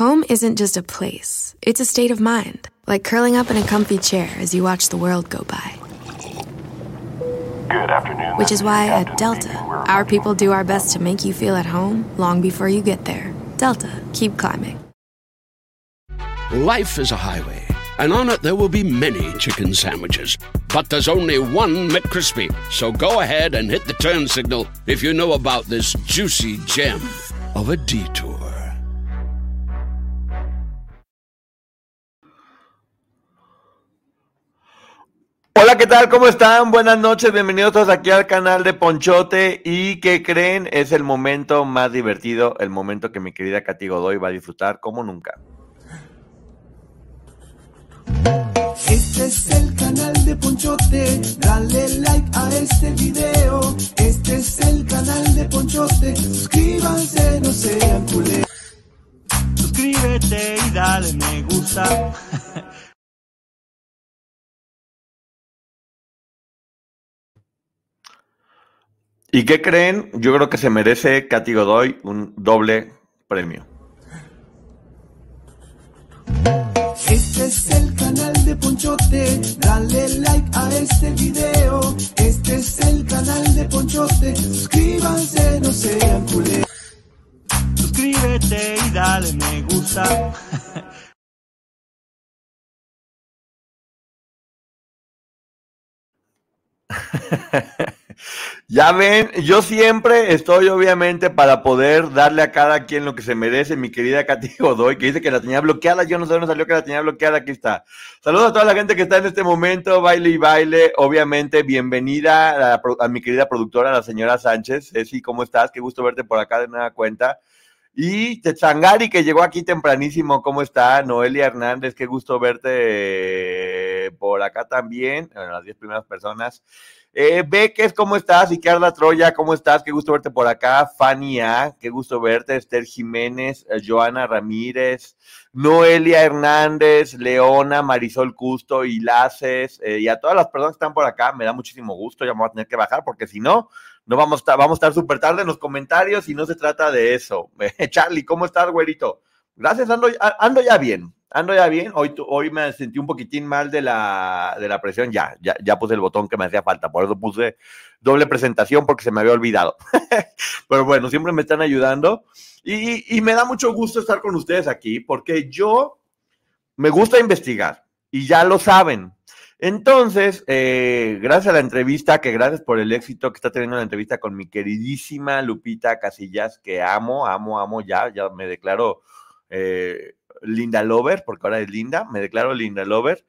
Home isn't just a place, it's a state of mind, like curling up in a comfy chair as you watch the world go by. Good afternoon. Which is why at Delta, our people do our best to make you feel at home long before you get there. Delta, keep climbing. Life is a highway, and on it there will be many chicken sandwiches. But there's only one McCrispy. So go ahead and hit the turn signal if you know about this juicy gem of a detour. Hola, ¿qué tal? ¿Cómo están? Buenas noches, bienvenidos todos aquí al canal de Ponchote. ¿Y qué creen? Es el momento más divertido, el momento que mi querida Katy Godoy va a disfrutar como nunca. Este es el canal de Ponchote, dale like a este video. Este es el canal de Ponchote, suscríbanse, no sean culés. Suscríbete y dale me gusta. ¿Y qué creen? Yo creo que se merece Katy Godoy un doble premio. Este es el canal de Ponchote, dale like a este video. Este es el canal de Ponchote, suscríbanse, no sean culés. Suscríbete y dale me gusta. Ya ven, yo siempre estoy obviamente para poder darle a cada quien lo que se merece, mi querida Katy Godoy, que dice que la tenía bloqueada, yo no sé dónde salió que la tenía bloqueada, aquí está. Saludos a toda la gente que está en este momento, baile y baile, obviamente, bienvenida a, mi querida productora, la señora Sánchez, Ceci, ¿cómo estás? Qué gusto verte por acá de nueva cuenta. Y Tetzangari, que llegó aquí tempranísimo, ¿cómo está? Noelia Hernández, qué gusto verte por acá también, bueno, las 10 primeras personas. Eh, Beques, ¿cómo estás? Icarda Troya, ¿cómo estás? Qué gusto verte por acá. Fanny A, qué gusto verte. Esther Jiménez, eh, Joana Ramírez, Noelia Hernández, Leona, Marisol Custo, Ilaces, eh, y a todas las personas que están por acá, me da muchísimo gusto. Ya me voy a tener que bajar porque si no, no vamos a estar, vamos a estar súper tarde en los comentarios y no se trata de eso. Charlie, ¿cómo estás, güerito? Gracias, ando, ando ya bien. Ando ya bien. Hoy, hoy me sentí un poquitín mal de la, de la presión. Ya, ya, ya puse el botón que me hacía falta. Por eso puse doble presentación porque se me había olvidado. Pero bueno, siempre me están ayudando. Y, y me da mucho gusto estar con ustedes aquí porque yo me gusta investigar y ya lo saben. Entonces, eh, gracias a la entrevista, que gracias por el éxito que está teniendo la entrevista con mi queridísima Lupita Casillas, que amo, amo, amo ya, ya me declaro eh, Linda Lover, porque ahora es Linda, me declaro Linda Lover.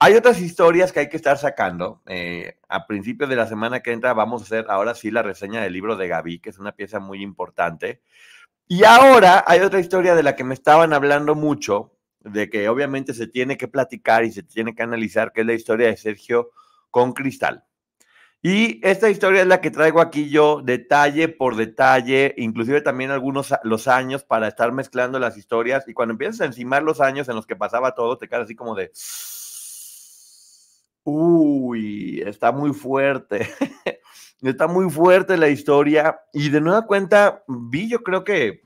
Hay otras historias que hay que estar sacando. Eh, a principios de la semana que entra vamos a hacer ahora sí la reseña del libro de Gaby, que es una pieza muy importante. Y ahora hay otra historia de la que me estaban hablando mucho, de que obviamente se tiene que platicar y se tiene que analizar, que es la historia de Sergio con Cristal. Y esta historia es la que traigo aquí yo, detalle por detalle, inclusive también algunos los años para estar mezclando las historias. Y cuando empiezas a encimar los años en los que pasaba todo, te quedas así como de, uy, está muy fuerte. está muy fuerte la historia. Y de nueva cuenta, vi yo creo que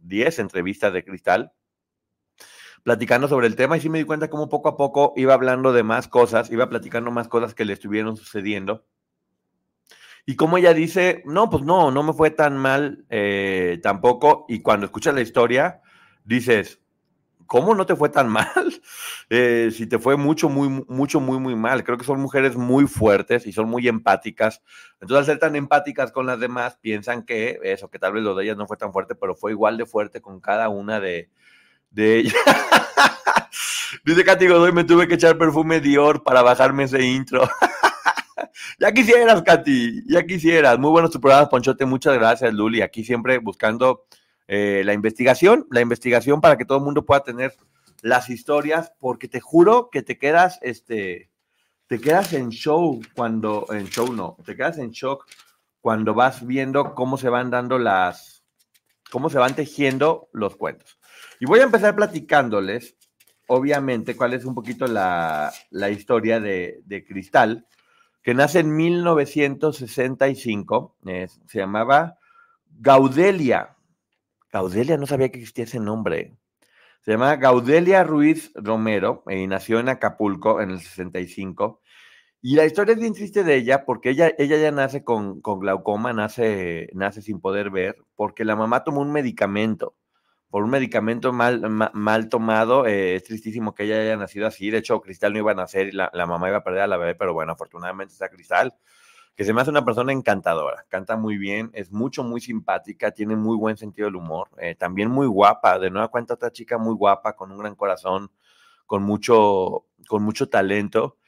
10 entrevistas de Cristal platicando sobre el tema y sí me di cuenta como poco a poco iba hablando de más cosas, iba platicando más cosas que le estuvieron sucediendo. Y como ella dice, no, pues no, no me fue tan mal eh, tampoco. Y cuando escuchas la historia, dices, ¿cómo no te fue tan mal? Eh, si te fue mucho, muy, mucho, muy, muy mal. Creo que son mujeres muy fuertes y son muy empáticas. Entonces, al ser tan empáticas con las demás, piensan que eso, que tal vez lo de ellas no fue tan fuerte, pero fue igual de fuerte con cada una de, de ellas. Dice Katy Godoy, me tuve que echar perfume Dior para bajarme ese intro. ya quisieras, Katy, ya quisieras. Muy buenos tu programa, Ponchote. Muchas gracias, Luli. Aquí siempre buscando eh, la investigación, la investigación para que todo el mundo pueda tener las historias, porque te juro que te quedas, este, te quedas en show cuando, en show no, te quedas en shock cuando vas viendo cómo se van dando las, cómo se van tejiendo los cuentos. Y voy a empezar platicándoles, obviamente, cuál es un poquito la, la historia de, Cristal, que nace en 1965, es- se llamaba Gaudelia. Gaudelia, no sabía que existía ese nombre. Se llama Gaudelia Ruiz Romero y nació en Acapulco en el 65. Y la historia es bien triste de ella porque ella, ella ya nace con, con glaucoma, nace, nace sin poder ver, porque la mamá tomó un medicamento por un medicamento mal, mal, tomado. Eh, es tristísimo que ella haya nacido así. De hecho, Cristal no iba a nacer y la, mamá iba a perder a la bebé, pero bueno, afortunadamente está Cristal, que se me hace una persona encantadora. Canta muy bien, es mucho, muy simpática, tiene muy buen sentido del humor. Eh, también muy guapa. De nueva cuenta, otra chica muy guapa, con un gran corazón, con mucho, con mucho talento.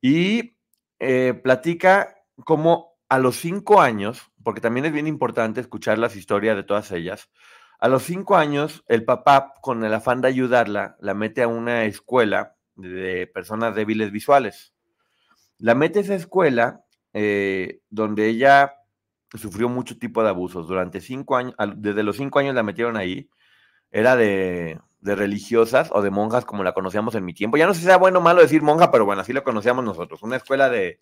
Y eh, platica como a los cinco años, porque también es bien importante escuchar las historias de todas ellas a los cinco años, el papá, con el afán de ayudarla, la mete a una escuela de personas débiles visuales. La mete a esa escuela eh, donde ella sufrió mucho tipo de abusos. Durante cinco años, desde los cinco años la metieron ahí. Era de, religiosas o de monjas como la conocíamos en mi tiempo. Ya no sé si sea bueno o malo decir monja, pero bueno, así lo conocíamos nosotros. Una escuela de,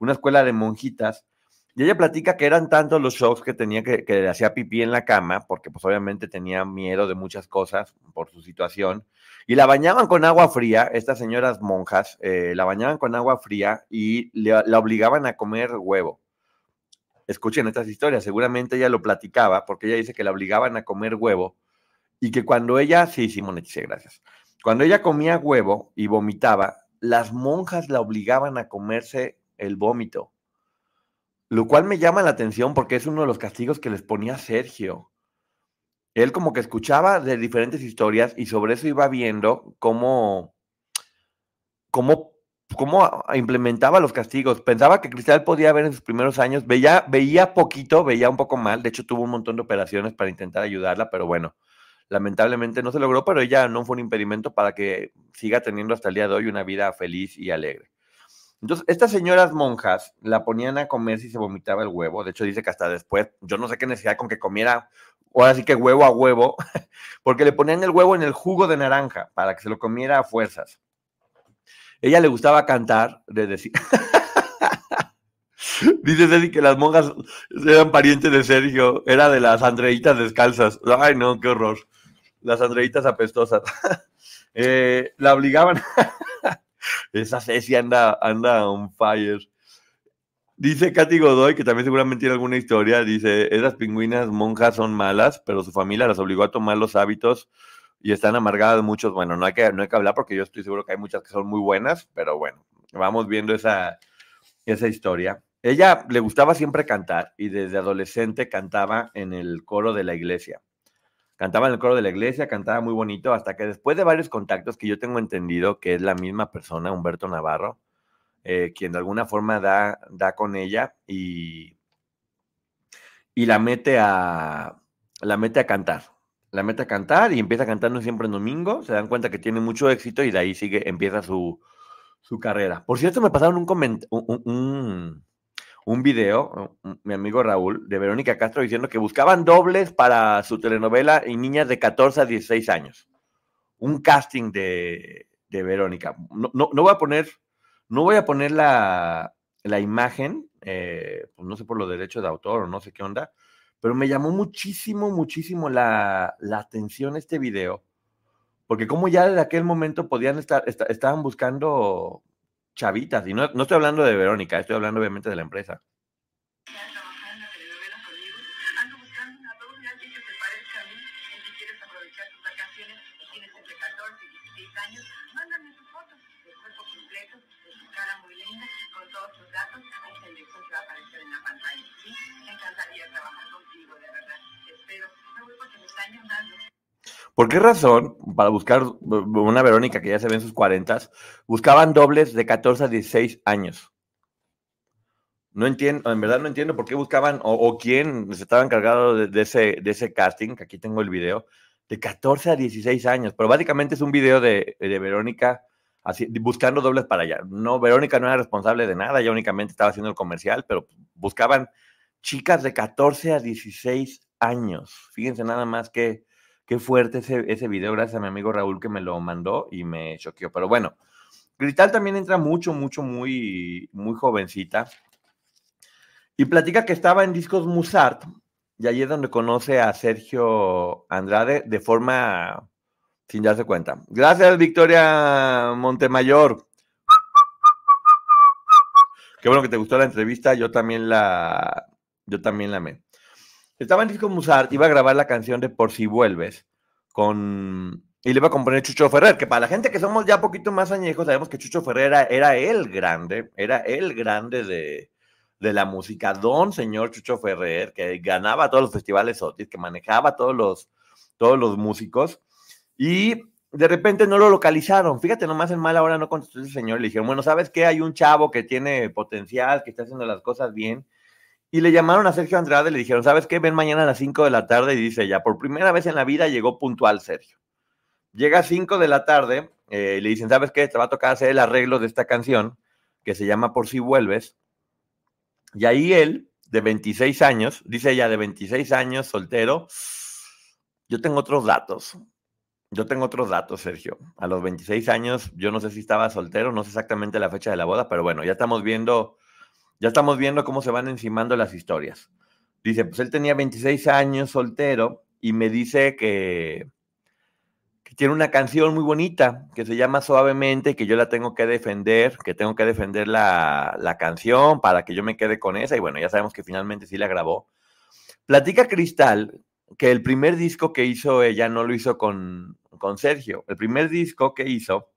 una escuela de monjitas y ella platica que eran tantos los shocks que tenía que, que hacía pipí en la cama, porque pues obviamente tenía miedo de muchas cosas por su situación. Y la bañaban con agua fría, estas señoras monjas, eh, la bañaban con agua fría y la obligaban a comer huevo. Escuchen estas historias, seguramente ella lo platicaba, porque ella dice que la obligaban a comer huevo y que cuando ella, sí, sí, moneticé, gracias. Cuando ella comía huevo y vomitaba, las monjas la obligaban a comerse el vómito lo cual me llama la atención porque es uno de los castigos que les ponía Sergio. Él como que escuchaba de diferentes historias y sobre eso iba viendo cómo, cómo, cómo implementaba los castigos. Pensaba que Cristal podía ver en sus primeros años, veía, veía poquito, veía un poco mal, de hecho tuvo un montón de operaciones para intentar ayudarla, pero bueno, lamentablemente no se logró, pero ella no fue un impedimento para que siga teniendo hasta el día de hoy una vida feliz y alegre. Entonces, estas señoras monjas la ponían a comer si se vomitaba el huevo. De hecho, dice que hasta después, yo no sé qué necesidad con que comiera, ahora sí que huevo a huevo, porque le ponían el huevo en el jugo de naranja para que se lo comiera a fuerzas. Ella le gustaba cantar, de decir. Dice Ceci que las monjas eran parientes de Sergio, era de las Andreitas descalzas. Ay, no, qué horror. Las Andreitas apestosas. Eh, la obligaban. Esa Ceci anda, anda on fire. Dice Katy Godoy, que también seguramente tiene alguna historia, dice, esas pingüinas monjas son malas, pero su familia las obligó a tomar los hábitos y están amargadas muchos. Bueno, no hay que, no hay que hablar porque yo estoy seguro que hay muchas que son muy buenas, pero bueno, vamos viendo esa, esa historia. Ella le gustaba siempre cantar y desde adolescente cantaba en el coro de la iglesia. Cantaba en el coro de la iglesia, cantaba muy bonito, hasta que después de varios contactos que yo tengo entendido que es la misma persona, Humberto Navarro, eh, quien de alguna forma da, da con ella y, y la mete a la mete a cantar. La mete a cantar y empieza cantando siempre en domingo. Se dan cuenta que tiene mucho éxito y de ahí sigue, empieza su, su carrera. Por cierto, me pasaron un, un, un video, mi amigo Raúl, de Verónica Castro diciendo que buscaban dobles para su telenovela y niñas de 14 a 16 años. Un casting de, Verónica. No, no, voy a poner, no voy a poner la, imagen, eh, pues no sé por los derechos de autor o no sé qué onda, pero me llamó muchísimo, muchísimo la, atención este video, porque como ya desde aquel momento podían estar, estaban buscando chavitas, y no, no estoy hablando de Verónica, estoy hablando obviamente de la empresa. ¿Por qué razón, para buscar una Verónica que ya se ve en sus cuarentas, buscaban dobles de 14 a 16 años? No entiendo, en verdad no entiendo por qué buscaban o, quién se estaba encargado de, ese, de ese casting, que aquí tengo el video, de 14 a 16 años, pero básicamente es un video de, Verónica así, buscando dobles para allá. No, Verónica no era responsable de nada, ella únicamente estaba haciendo el comercial, pero buscaban chicas de 14 a 16 años. Fíjense nada más que Qué fuerte ese, ese video, gracias a mi amigo Raúl que me lo mandó y me choqueó. Pero bueno, Cristal también entra mucho, mucho, muy, muy jovencita. Y platica que estaba en Discos Musart, y ahí es donde conoce a Sergio Andrade de forma sin darse cuenta. Gracias, Victoria Montemayor. Qué bueno que te gustó la entrevista. Yo también la, yo también la amé. Estaba en Disco Musart, iba a grabar la canción de Por si vuelves con y le iba a componer Chucho Ferrer, que para la gente que somos ya poquito más añejos, sabemos que Chucho Ferrer era, el grande, era el grande de, de, la música, don señor Chucho Ferrer, que ganaba todos los festivales Otis, que manejaba todos los, todos los músicos, y de repente no lo localizaron. Fíjate, nomás en mala hora no contestó ese señor. Le dijeron, bueno, ¿sabes qué? Hay un chavo que tiene potencial, que está haciendo las cosas bien. Y le llamaron a Sergio Andrade y le dijeron, ¿sabes qué? Ven mañana a las 5 de la tarde y dice ya, por primera vez en la vida llegó puntual Sergio. Llega a 5 de la tarde, eh, le dicen, ¿sabes qué? Te va a tocar hacer el arreglo de esta canción, que se llama Por si vuelves. Y ahí él, de 26 años, dice ella, de 26 años, soltero, yo tengo otros datos. Yo tengo otros datos, Sergio. A los 26 años, yo no sé si estaba soltero, no sé exactamente la fecha de la boda, pero bueno, ya estamos viendo, ya estamos viendo cómo se van encimando las historias. Dice, pues él tenía 26 años soltero y me dice que, tiene una canción muy bonita que se llama Suavemente, que yo la tengo que defender, que tengo que defender la, la, canción para que yo me quede con esa. Y bueno, ya sabemos que finalmente sí la grabó. Platica Cristal que el primer disco que hizo ella no lo hizo con, con Sergio. El primer disco que hizo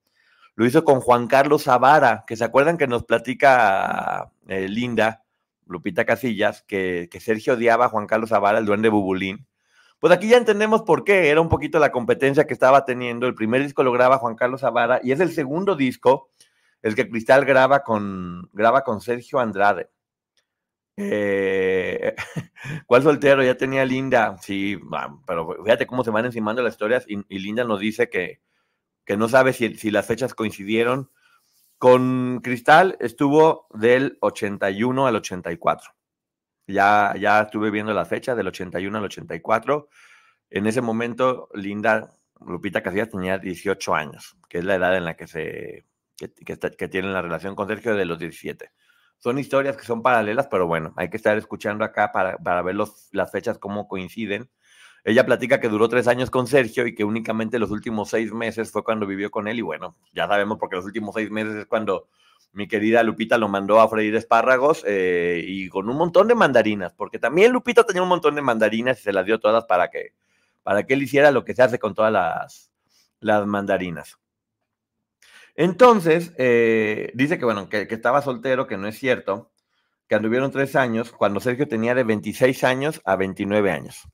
lo hizo con Juan Carlos Zavara, que se acuerdan que nos platica eh, Linda, Lupita Casillas, que, Sergio odiaba a Juan Carlos Zavara, el duende Bubulín pues aquí ya entendemos por qué. Era un poquito la competencia que estaba teniendo. El primer disco lo graba Juan Carlos Zavara y es el segundo disco el que Cristal graba con, graba con Sergio Andrade. Eh, ¿Cuál soltero? Ya tenía Linda. Sí, pero fíjate cómo se van encimando las historias y, Linda nos dice que, que no sabe si, si, las fechas coincidieron. Con Cristal estuvo del 81 al 84. Ya, ya estuve viendo la fecha del 81 al 84. En ese momento, Linda Lupita Casillas tenía 18 años, que es la edad en la que se que, que, la relación con Sergio de los 17. Son historias que son paralelas, pero bueno, hay que estar escuchando acá para, para ver los, las fechas, cómo coinciden. Ella platica que duró tres años con Sergio y que únicamente los últimos seis meses fue cuando vivió con él. Y bueno, ya sabemos porque los últimos seis meses es cuando mi querida Lupita lo mandó a freír espárragos eh, y con un montón de mandarinas, porque también Lupita tenía un montón de mandarinas y se las dio todas para que, para que él hiciera lo que se hace con todas las, las mandarinas. Entonces, eh, dice que bueno, que, que, estaba soltero, que no es cierto, que anduvieron tres años, cuando Sergio tenía de 26 años a 29 años.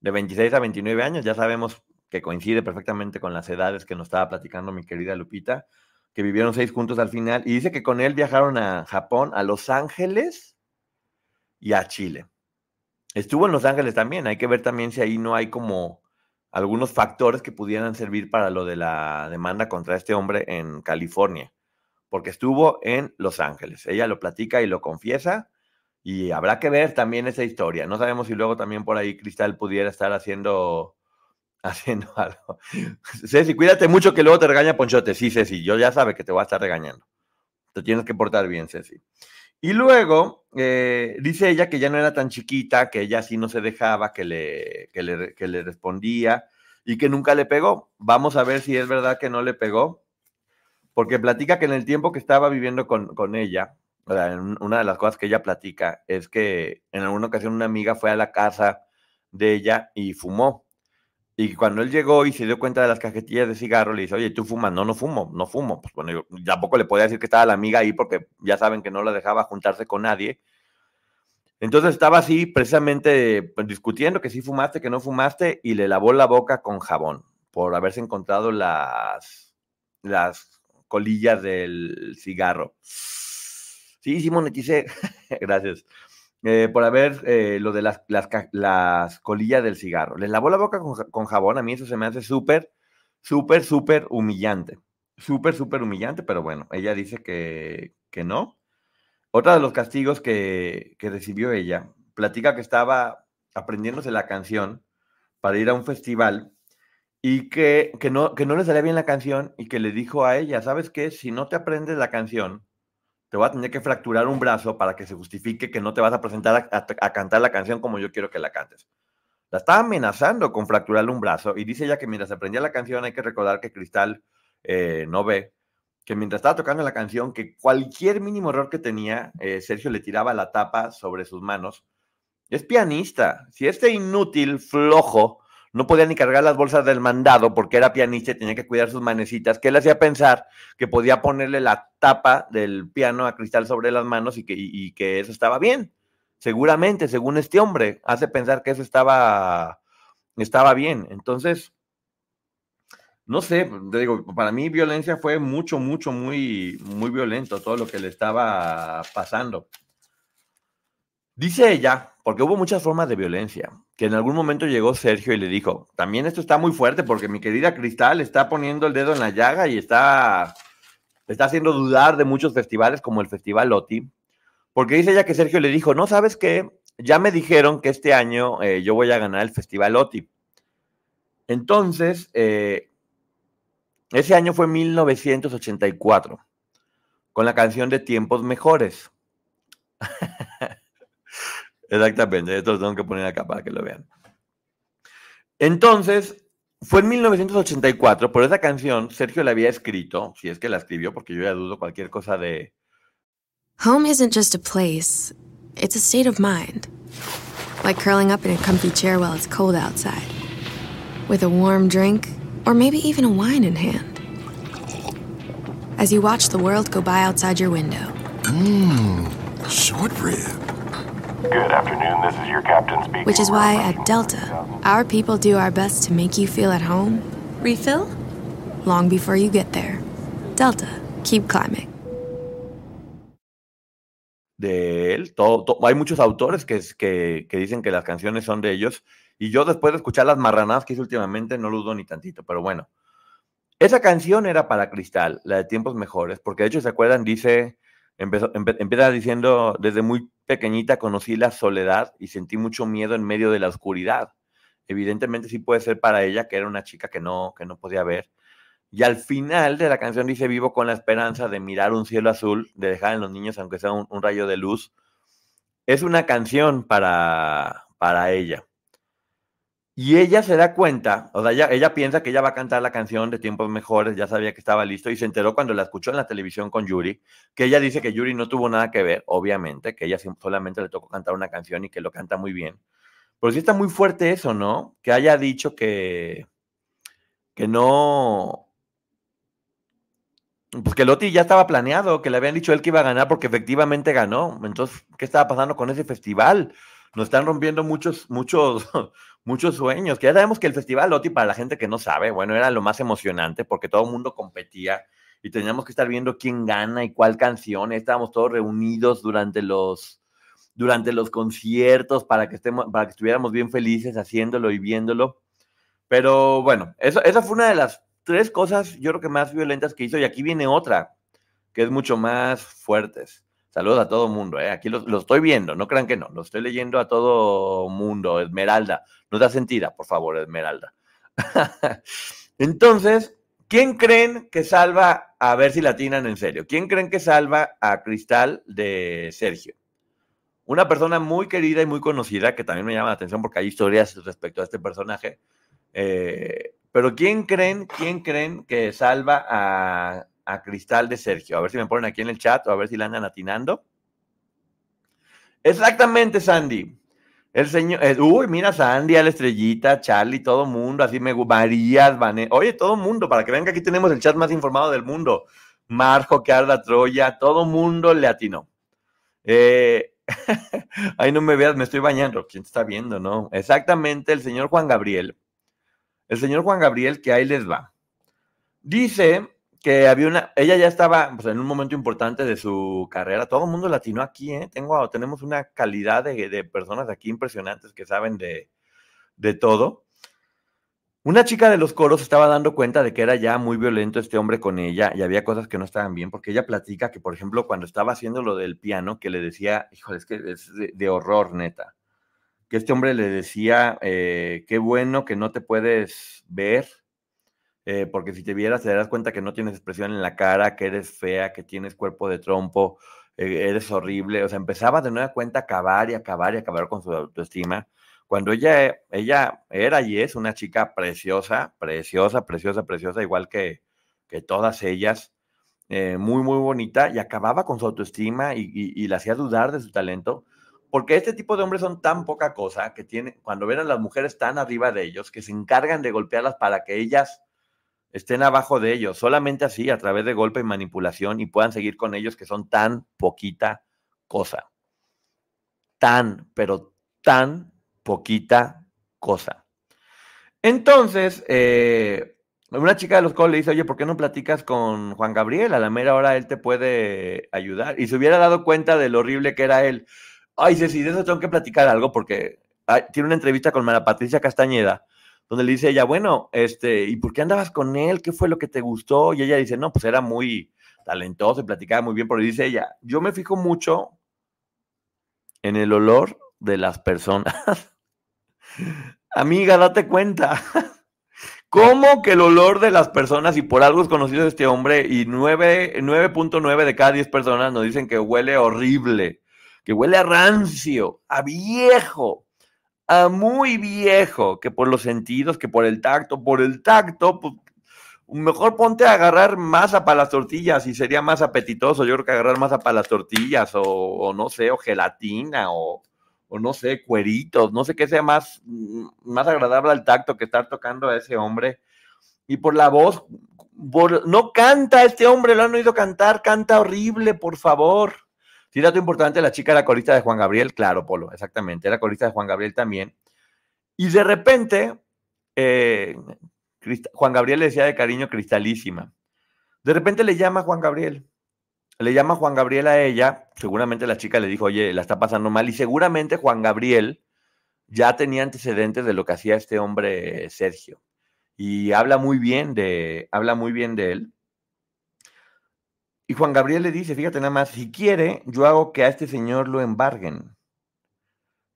De 26 a 29 años, ya sabemos que coincide perfectamente con las edades que nos estaba platicando mi querida Lupita que vivieron seis juntos al final, y dice que con él viajaron a Japón, a Los Ángeles y a Chile. Estuvo en Los Ángeles también, hay que ver también si ahí no hay como algunos factores que pudieran servir para lo de la demanda contra este hombre en California, porque estuvo en Los Ángeles. Ella lo platica y lo confiesa, y habrá que ver también esa historia. No sabemos si luego también por ahí Cristal pudiera estar haciendo haciendo algo. Ceci, cuídate mucho que luego te regaña Ponchote. Sí, Ceci, yo ya sabe que te voy a estar regañando. Te tienes que portar bien, Ceci. Y luego eh, dice ella que ya no era tan chiquita, que ella sí no se dejaba, que le, que le, que le respondía y que nunca le pegó. Vamos a ver si es verdad que no le pegó, porque platica que en el tiempo que estaba viviendo con, con ella, una de las cosas que ella platica es que en alguna ocasión una amiga fue a la casa de ella y fumó y cuando él llegó y se dio cuenta de las cajetillas de cigarro, le dice, oye, ¿tú fumas? No, no fumo, no fumo. Pues bueno, yo tampoco le podía decir que estaba la amiga ahí porque ya saben que no la dejaba juntarse con nadie. Entonces estaba así precisamente pues, discutiendo que sí fumaste, que no fumaste y le lavó la boca con jabón por haberse encontrado las, las colillas del cigarro. Sí, sí moneticé. Gracias. Eh, por haber eh, lo de las, las, colillas del cigarro. Le lavó la boca con, jabón, a mí eso se me hace súper, súper, súper humillante. Súper, súper humillante, pero bueno, ella dice que, que no. Otro de los castigos que, que, recibió ella, platica que estaba aprendiéndose la canción para ir a un festival y que, que, no, que no le salía bien la canción y que le dijo a ella, ¿sabes qué? Si no te aprendes la canción, te voy a tener que fracturar un brazo para que se justifique que no te vas a presentar a, cantar la canción como yo quiero que la cantes. la estaba amenazando con fracturarle un brazo y dice ella que mientras aprendía la canción hay que recordar que Cristal eh, no ve, que mientras estaba tocando la canción, que cualquier mínimo error que tenía, eh, Sergio le tiraba la tapa sobre sus manos. Es pianista. Si este inútil, flojo, no podía ni cargar las bolsas del mandado porque era pianista y tenía que cuidar sus manecitas, que le hacía pensar que podía ponerle la tapa del piano a cristal sobre las manos y que, eso estaba bien. Seguramente, según este hombre, hace pensar que eso estaba, estaba bien. Entonces, no sé, te digo, para mí violencia fue mucho, mucho, muy, muy violento todo lo que le estaba pasando. Dice ella, porque hubo muchas formas de violencia, que en algún momento llegó Sergio y le dijo, también esto está muy fuerte porque mi querida Cristal está poniendo el dedo en la llaga y está, está haciendo dudar de muchos festivales como el Festival Loti, porque dice ella que Sergio le dijo, no, ¿sabes qué? Ya me dijeron que este año eh, yo voy a ganar el Festival Loti. Entonces, eh, ese año fue 1984, con la canción de Tiempos Mejores. Exactamente, esto lo tengo que poner acá para que lo vean. Entonces, fue en 1984, por esa canción Sergio la había escrito, si es que la escribió, porque yo ya dudo cualquier cosa de... Home isn't just a place, it's a state of mind. Like curling up in a comfy chair while it's cold outside, with a warm drink, or maybe even a wine in hand. As you watch the world go by outside your window. Mmm, short rib. Good afternoon, this is your captain speaking. Which is why at Delta, our people do our best to make you feel at home. Refill? Long before you get there. Delta, keep climbing. De él, todo, todo- hay muchos autores que, que, que dicen que las canciones son de ellos, y yo después de escuchar las marranadas que hice últimamente, no lo dudo ni tantito, pero bueno. Esa canción era para Cristal, la de Tiempos Mejores, porque de hecho, ¿se acuerdan? Dice, empezó, empe- empieza diciendo, desde muy pequeñita conocí la soledad y sentí mucho miedo en medio de la oscuridad. Evidentemente sí puede ser para ella, que era una chica que no, que no podía ver. Y al final de la canción dice, vivo con la esperanza de mirar un cielo azul, de dejar en los niños, aunque sea un, un rayo de luz. Es una canción para, para ella. Y ella se da cuenta, o sea, ella, piensa que ella va a cantar la canción de Tiempos Mejores, ya sabía que estaba listo y se enteró cuando la escuchó en la televisión con Yuri, que ella dice que Yuri no tuvo nada que ver, obviamente, que ella solamente le tocó cantar una canción y que lo canta muy bien. Pero sí está muy fuerte eso, ¿no? Que haya dicho que, que no, pues que Lotti ya estaba planeado, que le habían dicho él que iba a ganar porque efectivamente ganó. Entonces, ¿qué estaba pasando con ese festival? Nos están rompiendo muchos, muchos, muchos sueños. Que ya sabemos que el festival Lotti, para la gente que no sabe, bueno, era lo más emocionante porque todo el mundo competía y teníamos que estar viendo quién gana y cuál canción. Estábamos todos reunidos durante los, durante los conciertos para que, estemos, para que estuviéramos bien felices haciéndolo y viéndolo. Pero bueno, eso, esa fue una de las tres cosas, yo creo que más violentas que hizo. Y aquí viene otra, que es mucho más fuertes. Saludos a todo mundo, ¿eh? aquí lo, lo estoy viendo, no crean que no, lo estoy leyendo a todo mundo. Esmeralda, no da sentida, por favor, Esmeralda. Entonces, ¿quién creen que salva, a ver si la atinan en serio, quién creen que salva a Cristal de Sergio? Una persona muy querida y muy conocida, que también me llama la atención porque hay historias respecto a este personaje. Eh, pero ¿quién creen, quién creen que salva a, a Cristal de Sergio? A ver si me ponen aquí en el chat o a ver si la andan atinando. Exactamente, Sandy. El señor, eh, uy, mira, Sandy, a la estrellita, Charlie, todo mundo, así me gusta, Marías, Vané, oye, todo mundo, para que vean que aquí tenemos el chat más informado del mundo. Marjo, que arda Troya, todo mundo le atinó. Eh, Ay, no me veas, me estoy bañando. ¿Quién está viendo, no? Exactamente, el señor Juan Gabriel. El señor Juan Gabriel, que ahí les va. Dice que había una, ella ya estaba pues, en un momento importante de su carrera. Todo el mundo latino aquí, ¿eh? Tengo, tenemos una calidad de, de personas aquí impresionantes que saben de, de todo. Una chica de los coros estaba dando cuenta de que era ya muy violento este hombre con ella y había cosas que no estaban bien, porque ella platica que, por ejemplo, cuando estaba haciendo lo del piano, que le decía, híjole, es que es de, horror, neta, que este hombre le decía, eh, qué bueno que no te puedes ver, eh, porque si te vieras te darás cuenta que no tienes expresión en la cara, que eres fea, que tienes cuerpo de trompo, eh, eres horrible, o sea, empezaba de nueva cuenta a acabar y acabar y acabar con su autoestima cuando ella, ella era y es una chica preciosa, preciosa, preciosa, preciosa, igual que, que todas ellas, eh, muy, muy bonita, y acababa con su autoestima y, y, la hacía dudar de su talento, porque este tipo de hombres son tan poca cosa que tienen, cuando ven a las mujeres tan arriba de ellos, que se encargan de golpearlas para que ellas estén abajo de ellos, solamente así, a través de golpe y manipulación, y puedan seguir con ellos que son tan poquita cosa. Tan, pero tan poquita cosa. Entonces, eh, una chica de los coles le dice, oye, ¿por qué no platicas con Juan Gabriel? A la mera hora él te puede ayudar. Y se hubiera dado cuenta de lo horrible que era él. Ay, Ceci, de eso tengo que platicar algo porque tiene una entrevista con Mara Patricia Castañeda donde le dice ella, bueno, este, ¿y por qué andabas con él? ¿Qué fue lo que te gustó? Y ella dice, no, pues era muy talentoso y platicaba muy bien, pero dice ella, yo me fijo mucho en el olor de las personas. Amiga, date cuenta. ¿Cómo que el olor de las personas, y por algo es conocido este hombre, y 9.9 de cada 10 personas nos dicen que huele horrible, que huele a rancio, a viejo, a muy viejo, que por los sentidos, que por el tacto, por el tacto, pues, mejor ponte a agarrar masa para las tortillas y sería más apetitoso, yo creo que agarrar masa para las tortillas o, no sé, o gelatina o, no sé, cueritos, no sé qué sea más, más agradable al tacto que estar tocando a ese hombre. Y por la voz, por, no canta este hombre, lo han oído cantar, canta horrible, por favor. Sí, dato importante, la chica era corista de Juan Gabriel, claro, Polo, exactamente, era corista de Juan Gabriel también. Y de repente, eh, Juan Gabriel le decía de cariño cristalísima. De repente le llama Juan Gabriel, le llama Juan Gabriel a ella, seguramente la chica le dijo, oye, la está pasando mal, y seguramente Juan Gabriel ya tenía antecedentes de lo que hacía este hombre Sergio. Y habla muy bien de, habla muy bien de él. Y Juan Gabriel le dice, fíjate nada más, si quiere, yo hago que a este señor lo embarguen.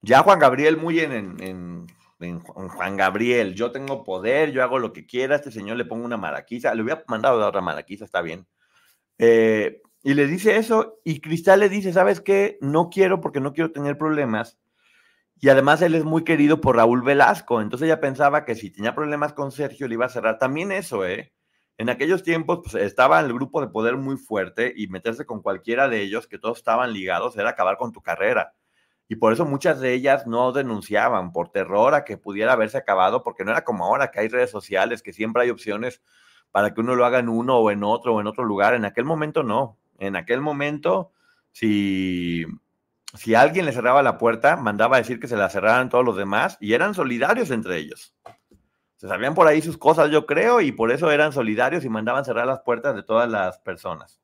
Ya Juan Gabriel muy en, en, en, Juan Gabriel, yo tengo poder, yo hago lo que quiera, a este señor le pongo una maraquiza, le hubiera mandado a otra maraquiza, está bien. Eh, y le dice eso, y Cristal le dice, ¿sabes qué? No quiero porque no quiero tener problemas. Y además él es muy querido por Raúl Velasco, entonces ella pensaba que si tenía problemas con Sergio le iba a cerrar. También eso, ¿eh? En aquellos tiempos pues, estaba el grupo de poder muy fuerte y meterse con cualquiera de ellos, que todos estaban ligados, era acabar con tu carrera. Y por eso muchas de ellas no denunciaban por terror a que pudiera haberse acabado, porque no era como ahora que hay redes sociales, que siempre hay opciones para que uno lo haga en uno o en otro o en otro lugar. En aquel momento no. En aquel momento, si, si alguien le cerraba la puerta, mandaba a decir que se la cerraran todos los demás y eran solidarios entre ellos se sabían por ahí sus cosas, yo creo, y por eso eran solidarios y mandaban cerrar las puertas de todas las personas.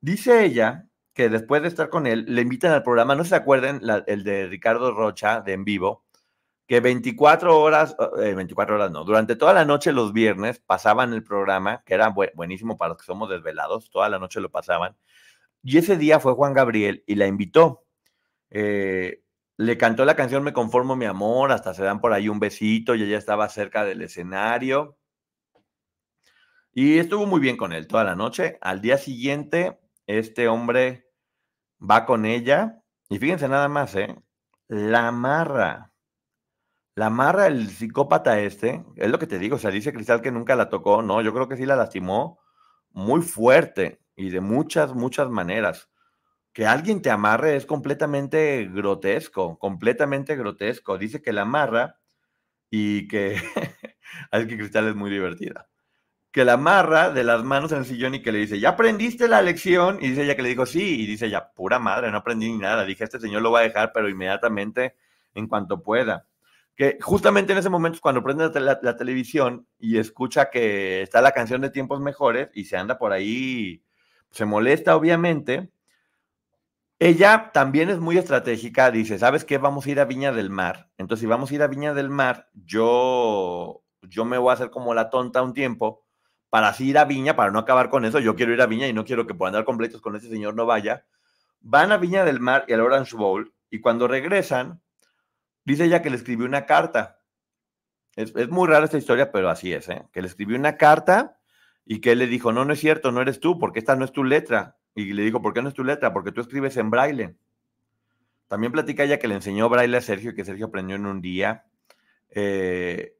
Dice ella que después de estar con él, le invitan al programa, no se acuerden, el de Ricardo Rocha, de En Vivo, que 24 horas, eh, 24 horas no, durante toda la noche los viernes pasaban el programa, que era bu buenísimo para los que somos desvelados, toda la noche lo pasaban, y ese día fue Juan Gabriel y la invitó. Eh, le cantó la canción Me conformo mi amor, hasta se dan por ahí un besito y ella estaba cerca del escenario. Y estuvo muy bien con él toda la noche. Al día siguiente, este hombre va con ella y fíjense nada más, ¿eh? La amarra. La amarra el psicópata este, es lo que te digo, o sea, dice Cristal que nunca la tocó, no, yo creo que sí la lastimó muy fuerte y de muchas, muchas maneras que alguien te amarre es completamente grotesco, completamente grotesco. Dice que la amarra y que, es que Cristal es muy divertida, que la amarra de las manos en el sillón y que le dice, ¿ya aprendiste la lección? Y dice ella que le dijo, sí, y dice ella, pura madre, no aprendí ni nada. Dije, este señor lo va a dejar, pero inmediatamente, en cuanto pueda. Que justamente en ese momento es cuando prende la, televisión y escucha que está la canción de tiempos mejores y se anda por ahí, se molesta obviamente, ella también es muy estratégica, dice, ¿sabes qué? Vamos a ir a Viña del Mar. Entonces, si vamos a ir a Viña del Mar, yo, yo me voy a hacer como la tonta un tiempo para así ir a Viña, para no acabar con eso. Yo quiero ir a Viña y no quiero que por andar completos con ese señor no vaya. Van a Viña del Mar y al Orange Bowl y cuando regresan, dice ella que le escribió una carta. Es, es muy rara esta historia, pero así es, ¿eh? Que le escribió una carta y que él le dijo, no, no es cierto, no eres tú, porque esta no es tu letra. Y le dijo, ¿por qué no es tu letra? Porque tú escribes en braille. También platica ella que le enseñó braille a Sergio y que Sergio aprendió en un día. Eh,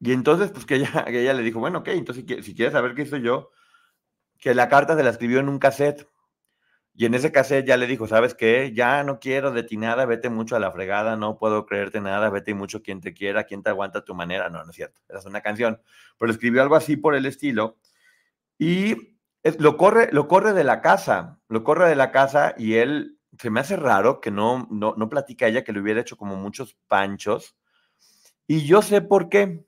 y entonces, pues que ella, que ella le dijo, bueno, ok, entonces si, qui- si quieres saber qué hizo yo, que la carta se la escribió en un cassette. Y en ese cassette ya le dijo, ¿sabes qué? Ya no quiero de ti nada, vete mucho a la fregada, no puedo creerte nada, vete mucho quien te quiera, quien te aguanta a tu manera. No, no es cierto, es una canción. Pero escribió algo así por el estilo. Y lo corre, lo corre de la casa, lo corre de la casa y él, se me hace raro que no, no, no platica ella que le hubiera hecho como muchos panchos. Y yo sé por qué.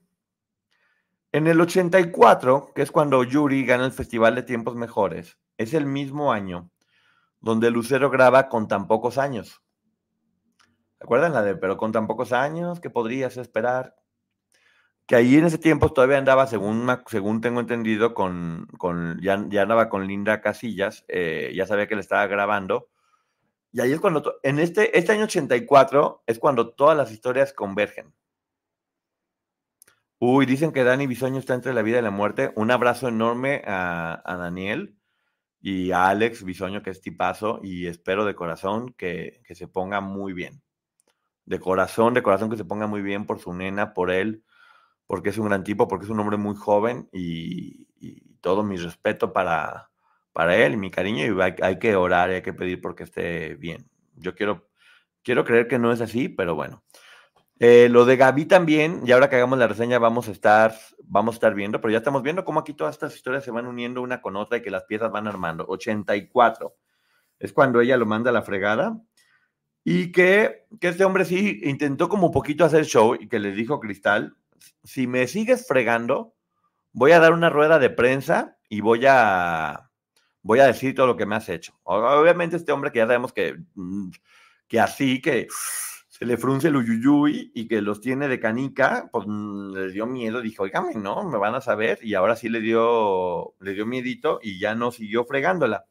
En el 84, que es cuando Yuri gana el Festival de Tiempos Mejores, es el mismo año donde Lucero graba con tan pocos años. ¿Se acuerdan la de pero con tan pocos años? ¿Qué podrías esperar? Que ahí en ese tiempo todavía andaba, según, según tengo entendido, con, con ya, ya andaba con Linda Casillas, eh, ya sabía que le estaba grabando. Y ahí es cuando, en este, este año 84 es cuando todas las historias convergen. Uy, dicen que Dani Bisoño está entre la vida y la muerte. Un abrazo enorme a, a Daniel y a Alex Bisoño, que es tipazo, y espero de corazón que, que se ponga muy bien. De corazón, de corazón que se ponga muy bien por su nena, por él, porque es un gran tipo, porque es un hombre muy joven y, y todo mi respeto para, para él y mi cariño y hay, hay que orar hay que pedir porque esté bien. Yo quiero, quiero creer que no es así, pero bueno. Eh, lo de Gaby también, y ahora que hagamos la reseña vamos a estar, vamos a estar viendo, pero ya estamos viendo cómo aquí todas estas historias se van uniendo una con otra y que las piezas van armando. 84 es cuando ella lo manda a la fregada y que, que este hombre sí intentó como un poquito hacer show y que le dijo Cristal, si me sigues fregando, voy a dar una rueda de prensa y voy a, voy a decir todo lo que me has hecho. Obviamente este hombre que ya sabemos que, mm, que así, que se le frunce el uyuyuy y que los tiene de canica, pues mm, le dio miedo, dijo, oígame, ¿no? Me van a saber, y ahora sí le dio, le dio miedito y ya no siguió fregándola.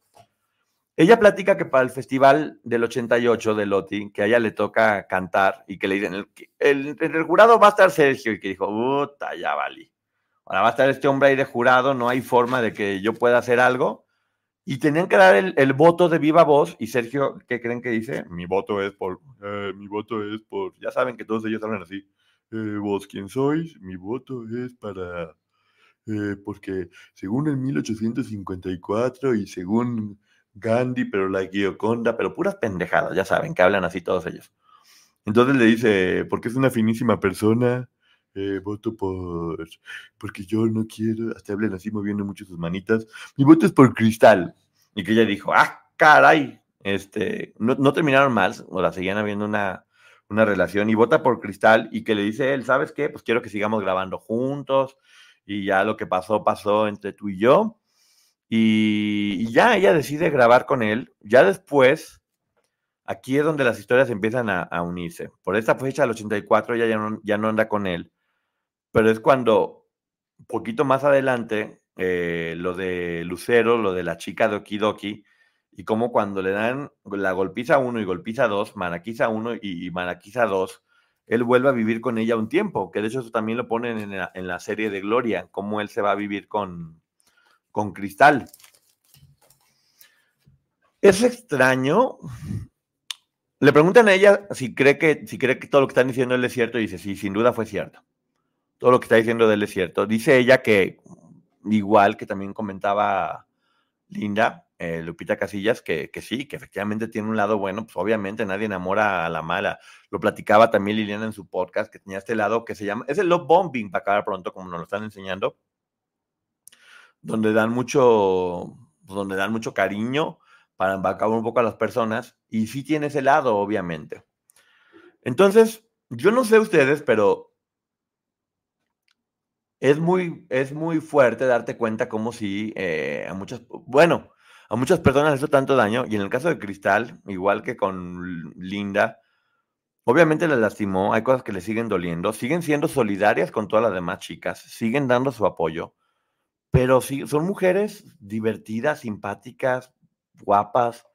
Ella platica que para el festival del 88 de Loti, que a ella le toca cantar y que le dicen, el, el, jurado va a estar Sergio, y que dijo, puta, ya valí. Ahora va a estar este hombre ahí de jurado, no hay forma de que yo pueda hacer algo. Y tenían que dar el, el voto de viva voz. Y Sergio, ¿qué creen que dice? Mi voto es por. eh, mi voto es por. Ya saben que todos ellos hablan así. Eh, ¿Vos quién sois? Mi voto es para. eh, porque según el 1854 y según Gandhi, pero la Gioconda, pero puras pendejadas, ya saben que hablan así todos ellos. Entonces le dice, porque es una finísima persona, eh, voto por, porque yo no quiero, hasta hablan así moviendo mucho sus manitas, mi voto es por Cristal. Y que ella dijo, ah, caray, este, no, no terminaron mal, o la seguían habiendo una, una relación, y vota por Cristal, y que le dice él, ¿sabes qué? Pues quiero que sigamos grabando juntos, y ya lo que pasó, pasó entre tú y yo, y, ya ella decide grabar con él, ya después, aquí es donde las historias empiezan a, unirse. Por esta fecha, del 84, ella ya no, ya no anda con él, pero es cuando, poquito más adelante, eh, lo de Lucero, lo de la chica de Okidoki, y como cuando le dan la golpiza 1 y golpiza 2, maraquiza 1 y, y maraquiza 2, él vuelve a vivir con ella un tiempo, que de hecho eso también lo ponen en la, en la serie de Gloria, cómo él se va a vivir con, con Cristal. Es extraño. Le preguntan a ella si cree que, si cree que todo lo que están diciendo él es cierto, y dice, sí, sin duda fue cierto. Todo lo que está diciendo él es cierto. Dice ella que, igual que también comentaba Linda, eh, Lupita Casillas, que, que, sí, que efectivamente tiene un lado bueno, pues obviamente nadie enamora a la mala. Lo platicaba también Liliana en su podcast, que tenía este lado que se llama, es el love bombing para acabar pronto, como nos lo están enseñando, donde dan mucho, pues, donde dan mucho cariño para embarcar un poco a las personas, y sí tiene ese lado, obviamente. Entonces, yo no sé ustedes, pero es muy, es muy fuerte darte cuenta como si eh, a muchas, bueno, a muchas personas hizo tanto daño, y en el caso de Cristal, igual que con Linda, obviamente le lastimó, hay cosas que le siguen doliendo, siguen siendo solidarias con todas las demás chicas, siguen dando su apoyo, pero sí, son mujeres divertidas, simpáticas, guapas,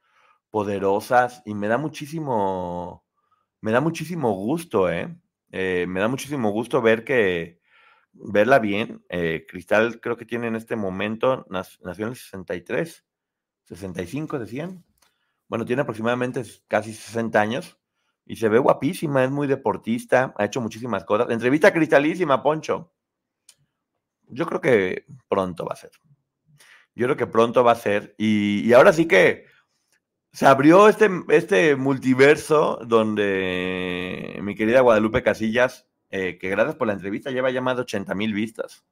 poderosas, y me da muchísimo, me da muchísimo gusto, ¿eh? eh me da muchísimo gusto ver que, verla bien. Eh, Cristal creo que tiene en este momento, nació en el 63, 65 decían. Bueno, tiene aproximadamente casi 60 años y se ve guapísima, es muy deportista, ha hecho muchísimas cosas. Entrevista cristalísima, Poncho. Yo creo que pronto va a ser. Yo creo que pronto va a ser. Y, ahora sí que se abrió este, este multiverso donde mi querida Guadalupe Casillas, eh, que gracias por la entrevista lleva ya más de 80 mil vistas.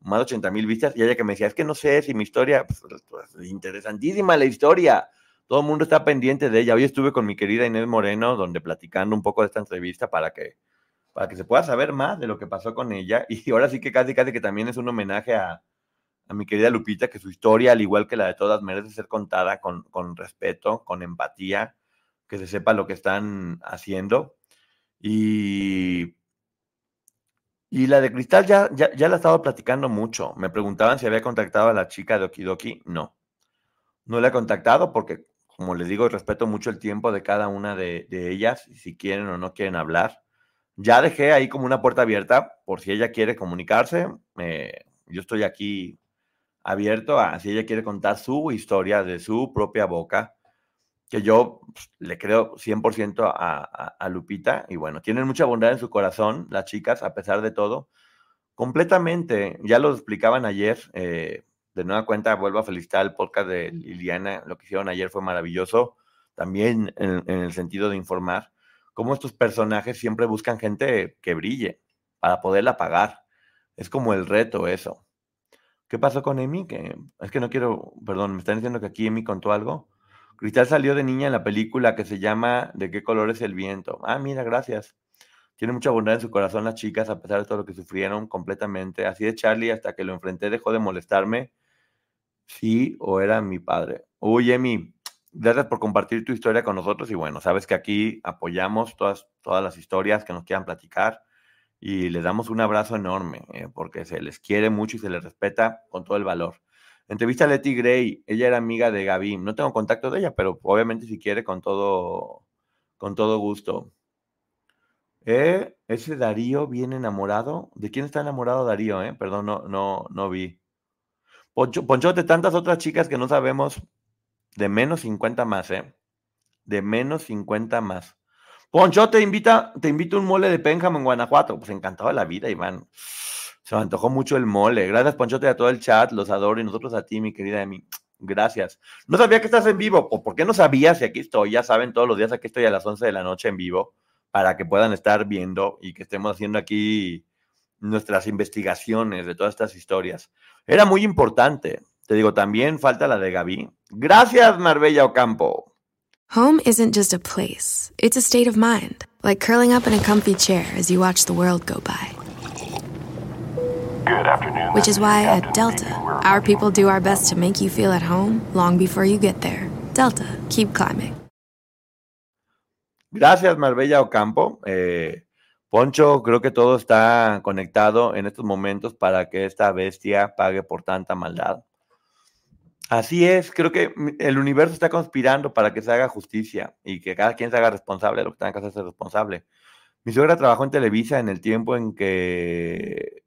Más de 80 mil vistas. Y ella que me decía, es que no sé si mi historia, pues, pues, interesantísima la historia. Todo el mundo está pendiente de ella. Hoy estuve con mi querida Inés Moreno, donde platicando un poco de esta entrevista para que, para que se pueda saber más de lo que pasó con ella. Y ahora sí que casi, casi que también es un homenaje a, a mi querida Lupita, que su historia, al igual que la de todas, merece ser contada con, con respeto, con empatía, que se sepa lo que están haciendo. Y, y la de Cristal ya, ya, ya la he estado platicando mucho. Me preguntaban si había contactado a la chica de Okidoki. No, no la he contactado porque, como les digo, respeto mucho el tiempo de cada una de, de ellas, si quieren o no quieren hablar. Ya dejé ahí como una puerta abierta por si ella quiere comunicarse. Eh, yo estoy aquí abierto a si ella quiere contar su historia de su propia boca, que yo pues, le creo 100% a, a, a, Lupita. Y bueno, tienen mucha bondad en su corazón, las chicas, a pesar de todo. Completamente, ya lo explicaban ayer. Eh, de nueva cuenta, vuelvo a felicitar el podcast de Liliana. Lo que hicieron ayer fue maravilloso, también en, en el sentido de informar cómo estos personajes siempre buscan gente que brille para poderla pagar. Es como el reto eso. ¿Qué pasó con Emi? Que es que no quiero, perdón, me están diciendo que aquí Emi contó algo. Cristal salió de niña en la película que se llama ¿De qué color es el viento? Ah, mira, gracias. Tiene mucha bondad en su corazón las chicas, a pesar de todo lo que sufrieron completamente. Así de Charlie, hasta que lo enfrenté, dejó de molestarme. Sí, o era mi padre. Uy, Emi, gracias por compartir tu historia con nosotros. Y bueno, sabes que aquí apoyamos todas, todas las historias que nos quieran platicar y les damos un abrazo enorme eh, porque se les quiere mucho y se les respeta con todo el valor. Entrevista a Letty Gray, ella era amiga de Gaby, no tengo contacto de ella, pero obviamente si quiere con todo, con todo gusto. Eh, ese Darío viene enamorado. ¿De quién está enamorado Darío? Eh? Perdón, no, no, no vi. Poncho, Ponchote, tantas otras chicas que no sabemos. De menos 50 más, ¿eh? De menos 50 más. Poncho, te invita, te invito un mole de Pénjamo en Guanajuato. Pues encantado de la vida, Iván. Se me antojó mucho el mole. Gracias, Ponchote, a todo el chat. Los adoro y nosotros a ti, mi querida Emi. Gracias. No sabía que estás en vivo. ¿O por qué no sabías? Si aquí estoy, ya saben, todos los días aquí estoy a las 11 de la noche en vivo para que puedan estar viendo y que estemos haciendo aquí nuestras investigaciones de todas estas historias. Era muy importante. Te digo, también falta la de Gaby. Gracias, Marbella Ocampo. Home isn't just a place, it's a state of mind, like curling up in a comfy chair as you watch the world go by. Good afternoon. Which is why Captain at Delta, our people do our best to make you feel at home long before you get there. Delta, keep climbing. Gracias, Marbella Ocampo. Eh, Poncho, creo que todo está conectado en estos momentos para que esta bestia pague por tanta maldad. Así es, creo que el universo está conspirando para que se haga justicia y que cada quien se haga responsable de lo que tenga que hacerse responsable. Mi suegra trabajó en Televisa en el tiempo en que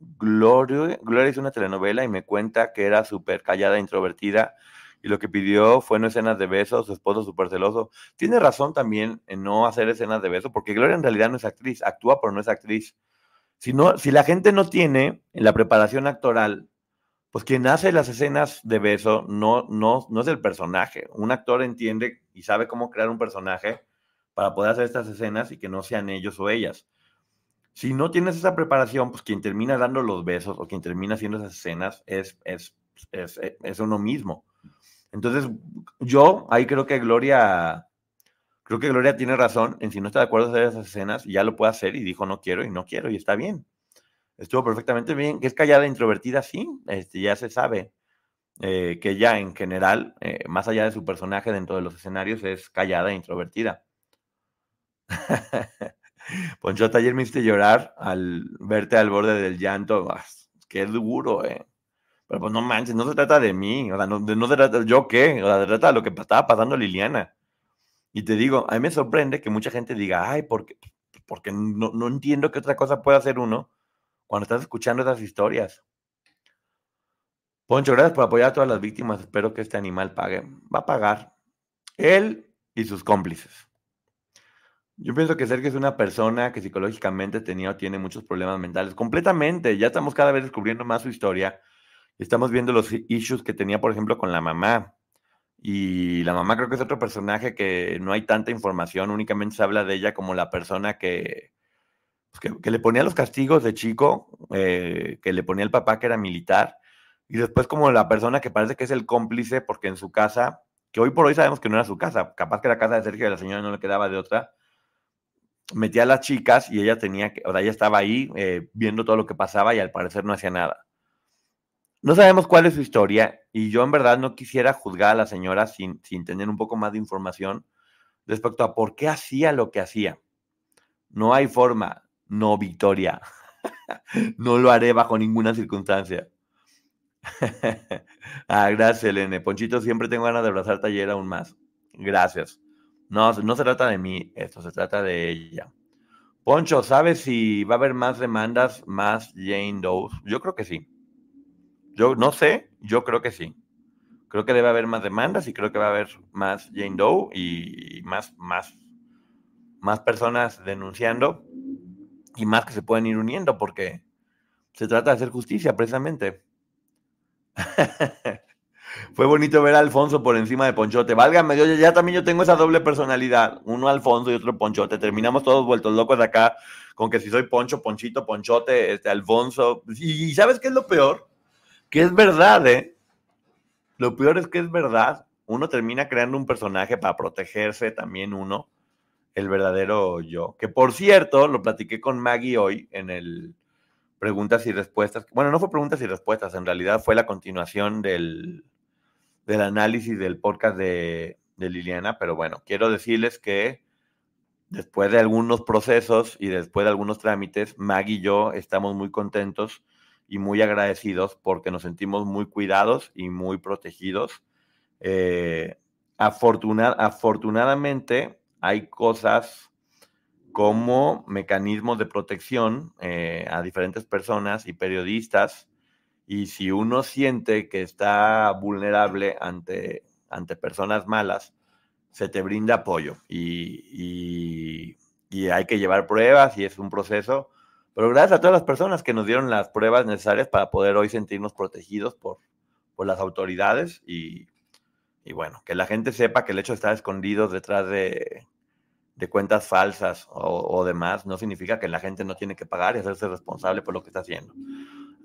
Gloria, Gloria hizo una telenovela y me cuenta que era súper callada, introvertida y lo que pidió fue no escenas de besos, su esposo súper celoso. Tiene razón también en no hacer escenas de besos, porque Gloria en realidad no es actriz, actúa pero no es actriz. Si, no, si la gente no tiene en la preparación actoral, pues quien hace las escenas de beso no, no, no es el personaje. Un actor entiende y sabe cómo crear un personaje para poder hacer estas escenas y que no sean ellos o ellas. Si no tienes esa preparación, pues quien termina dando los besos o quien termina haciendo esas escenas es, es, es, es uno mismo. Entonces, yo ahí creo que Gloria, creo que Gloria tiene razón en si no está de acuerdo hacer esas escenas, ya lo puede hacer y dijo no quiero y no quiero y está bien. Estuvo perfectamente bien. Que es callada introvertida, sí, este, ya se sabe eh, que ella en general, eh, más allá de su personaje dentro de los escenarios, es callada e introvertida. Ponchota, ayer me hiciste llorar al verte al borde del llanto. Ah, qué duro, eh. Pero pues no manches, no se trata de mí, o sea, no, no se trata, ¿yo qué? O sea, se trata de lo que estaba pasando Liliana. Y te digo, a mí me sorprende que mucha gente diga, ay, porque, porque no, no entiendo qué otra cosa puede hacer uno cuando estás escuchando esas historias. Poncho, gracias por apoyar a todas las víctimas. Espero que este animal pague. Va a pagar. Él y sus cómplices. Yo pienso que Sergio es una persona que psicológicamente tenía o tiene muchos problemas mentales. Completamente. Ya estamos cada vez descubriendo más su historia. Estamos viendo los issues que tenía, por ejemplo, con la mamá. Y la mamá creo que es otro personaje que no hay tanta información, únicamente se habla de ella como la persona que, pues, que, le ponía los castigos de chico, eh, que le ponía el papá que era militar, y después como la persona que parece que es el cómplice, porque en su casa, que hoy por hoy sabemos que no era su casa, capaz que la casa de Sergio y la señora no le quedaba de otra, metía a las chicas y ella tenía que, o sea, ella estaba ahí eh, viendo todo lo que pasaba y al parecer no hacía nada. No sabemos cuál es su historia y yo en verdad no quisiera juzgar a la señora sin, sin tener un poco más de información respecto a por qué hacía lo que hacía. No hay forma, no Victoria. no lo haré bajo ninguna circunstancia. ah, gracias, Elene. Ponchito, siempre tengo ganas de abrazar taller aún más. Gracias. No, no se trata de mí, esto se trata de ella. Poncho, ¿sabes si va a haber más demandas, más Jane Doe? Yo creo que sí. Yo no sé, yo creo que sí. Creo que debe haber más demandas y creo que va a haber más Jane Doe y más, más, más personas denunciando y más que se pueden ir uniendo porque se trata de hacer justicia precisamente. Fue bonito ver a Alfonso por encima de Ponchote. Válgame ya también yo tengo esa doble personalidad. Uno Alfonso y otro Ponchote. Terminamos todos vueltos locos acá con que si soy Poncho, Ponchito, Ponchote, este, Alfonso. y ¿sabes qué es lo peor? que es verdad, ¿eh? Lo peor es que es verdad. Uno termina creando un personaje para protegerse también uno, el verdadero yo. Que por cierto, lo platiqué con Maggie hoy en el preguntas y respuestas. Bueno, no fue preguntas y respuestas, en realidad fue la continuación del, del análisis del podcast de, Liliana, pero bueno, quiero decirles que después de algunos procesos y después de algunos trámites, Maggie y yo estamos muy contentos y muy agradecidos porque nos sentimos muy cuidados y muy protegidos. Eh, afortunadamente hay cosas como mecanismos de protección eh, a diferentes personas y periodistas y si uno siente que está vulnerable ante, ante personas malas, se te brinda apoyo y, y hay que llevar pruebas y es un proceso pero gracias a todas las personas que nos dieron las pruebas necesarias para poder hoy sentirnos protegidos por, por las autoridades y, y, bueno, que la gente sepa que el hecho de estar escondidos detrás de, de cuentas falsas o, demás no significa que la gente no tiene que pagar y hacerse responsable por lo que está haciendo.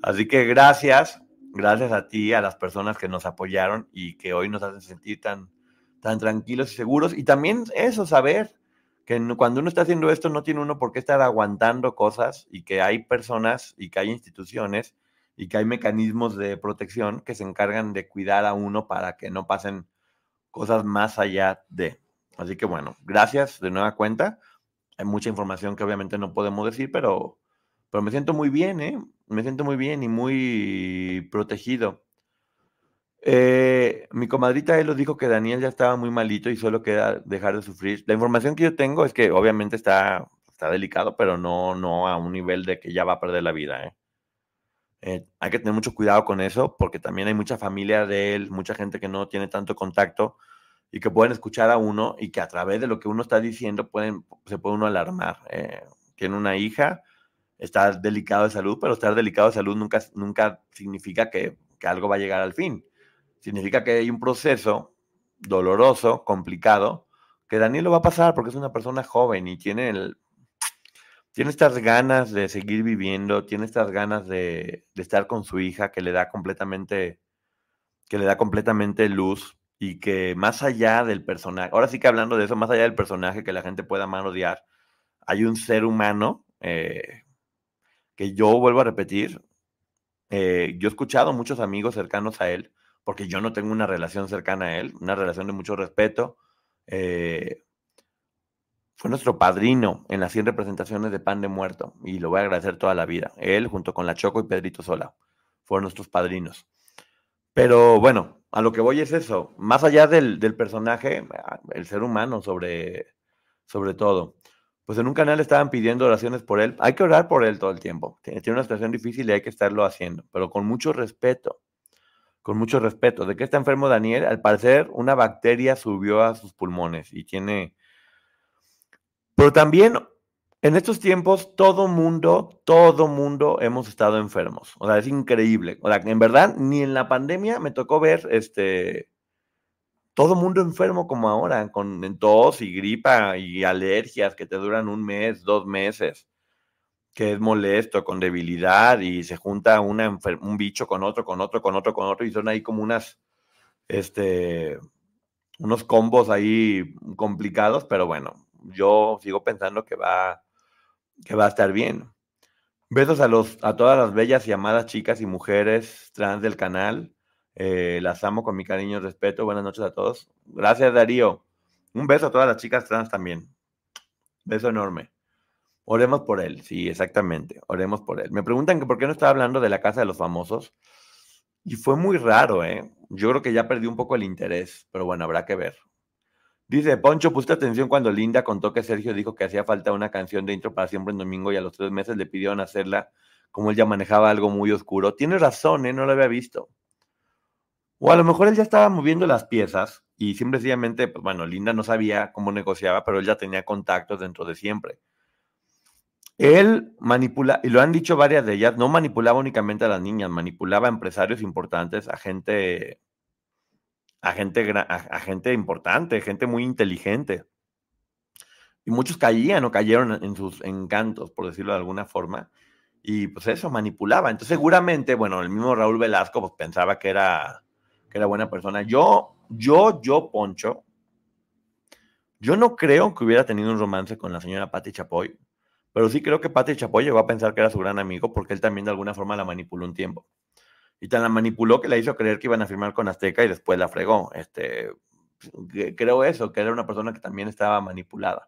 Así que gracias, gracias a ti, a las personas que nos apoyaron y que hoy nos hacen sentir tan, tan tranquilos y seguros. Y también eso, saber que cuando uno está haciendo esto no tiene uno por qué estar aguantando cosas y que hay personas y que hay instituciones y que hay mecanismos de protección que se encargan de cuidar a uno para que no pasen cosas más allá de. Así que bueno, gracias de nueva cuenta. Hay mucha información que obviamente no podemos decir, pero, pero me siento muy bien, ¿eh? Me siento muy bien y muy protegido. Eh, mi comadrita él dijo que Daniel ya estaba muy malito y solo queda dejar de sufrir. La información que yo tengo es que obviamente está, está delicado, pero no, no a un nivel de que ya va a perder la vida. ¿eh? Eh, hay que tener mucho cuidado con eso porque también hay mucha familia de él, mucha gente que no tiene tanto contacto y que pueden escuchar a uno y que a través de lo que uno está diciendo se puede uno alarmar. tiene una hija, está delicado de salud, pero estar delicado de salud nunca, nunca significa que, que algo va a llegar al fin significa que hay un proceso doloroso, complicado, que Daniel lo va a pasar porque es una persona joven y tiene, el, tiene estas ganas de seguir viviendo, tiene estas ganas de, estar con su hija que le da completamente, que le da completamente luz y que más allá del personaje, ahora sí que hablando de eso, más allá del personaje que la gente pueda odiar, hay un ser humano eh, que yo vuelvo a repetir, eh, yo he escuchado muchos amigos cercanos a él porque yo no tengo una relación cercana a él, una relación de mucho respeto. Eh, fue nuestro padrino en las 100 representaciones de Pan de Muerto y lo voy a agradecer toda la vida. Él junto con la Choco y Pedrito Sola fueron nuestros padrinos. Pero bueno, a lo que voy es eso, más allá del, del personaje, el ser humano sobre, sobre todo. Pues en un canal estaban pidiendo oraciones por él. Hay que orar por él todo el tiempo. Tiene una situación difícil y hay que estarlo haciendo, pero con mucho respeto con mucho respeto. ¿De qué está enfermo Daniel? Al parecer, una bacteria subió a sus pulmones y tiene... Pero también en estos tiempos, todo mundo, todo mundo hemos estado enfermos. O sea, es increíble. O sea, en verdad, ni en la pandemia me tocó ver este todo mundo enfermo como ahora, con tos y gripa y alergias que te duran un mes, dos meses, que es molesto, con debilidad y se junta una un bicho con otro, con otro, con otro, con otro y son ahí como unas, este, unos combos ahí complicados, pero bueno, yo sigo pensando que va, que va a estar bien. Besos a, los, a todas las bellas y amadas chicas y mujeres trans del canal. Eh, las amo con mi cariño y respeto. Buenas noches a todos. Gracias, Darío. Un beso a todas las chicas trans también. Beso enorme. Oremos por él, sí, exactamente. Oremos por él. Me preguntan que por qué no estaba hablando de la casa de los famosos. Y fue muy raro, ¿eh? Yo creo que ya perdí un poco el interés, pero bueno, habrá que ver. Dice Poncho, puse atención cuando Linda contó que Sergio dijo que hacía falta una canción de intro para siempre en domingo y a los tres meses le pidieron hacerla, como él ya manejaba algo muy oscuro. Tiene razón, ¿eh? No lo había visto. O a lo mejor él ya estaba moviendo las piezas y simplemente, pues bueno, Linda no sabía cómo negociaba, pero él ya tenía contactos dentro de siempre. Él manipula, y lo han dicho varias de ellas, no manipulaba únicamente a las niñas, manipulaba a empresarios importantes, a gente, a gente, a, gente importante, gente muy inteligente. Y muchos caían o cayeron en sus encantos, por decirlo de alguna forma. Y pues eso, manipulaba. Entonces seguramente, bueno, el mismo Raúl Velasco pues, pensaba que era que era buena persona. Yo, yo, yo, Poncho, yo no creo que hubiera tenido un romance con la señora Patti Chapoy, pero sí creo que Patti Chapoy llegó a pensar que era su gran amigo porque él también de alguna forma la manipuló un tiempo. Y tan la manipuló que la hizo creer que iban a firmar con Azteca y después la fregó. Este, creo eso, que era una persona que también estaba manipulada.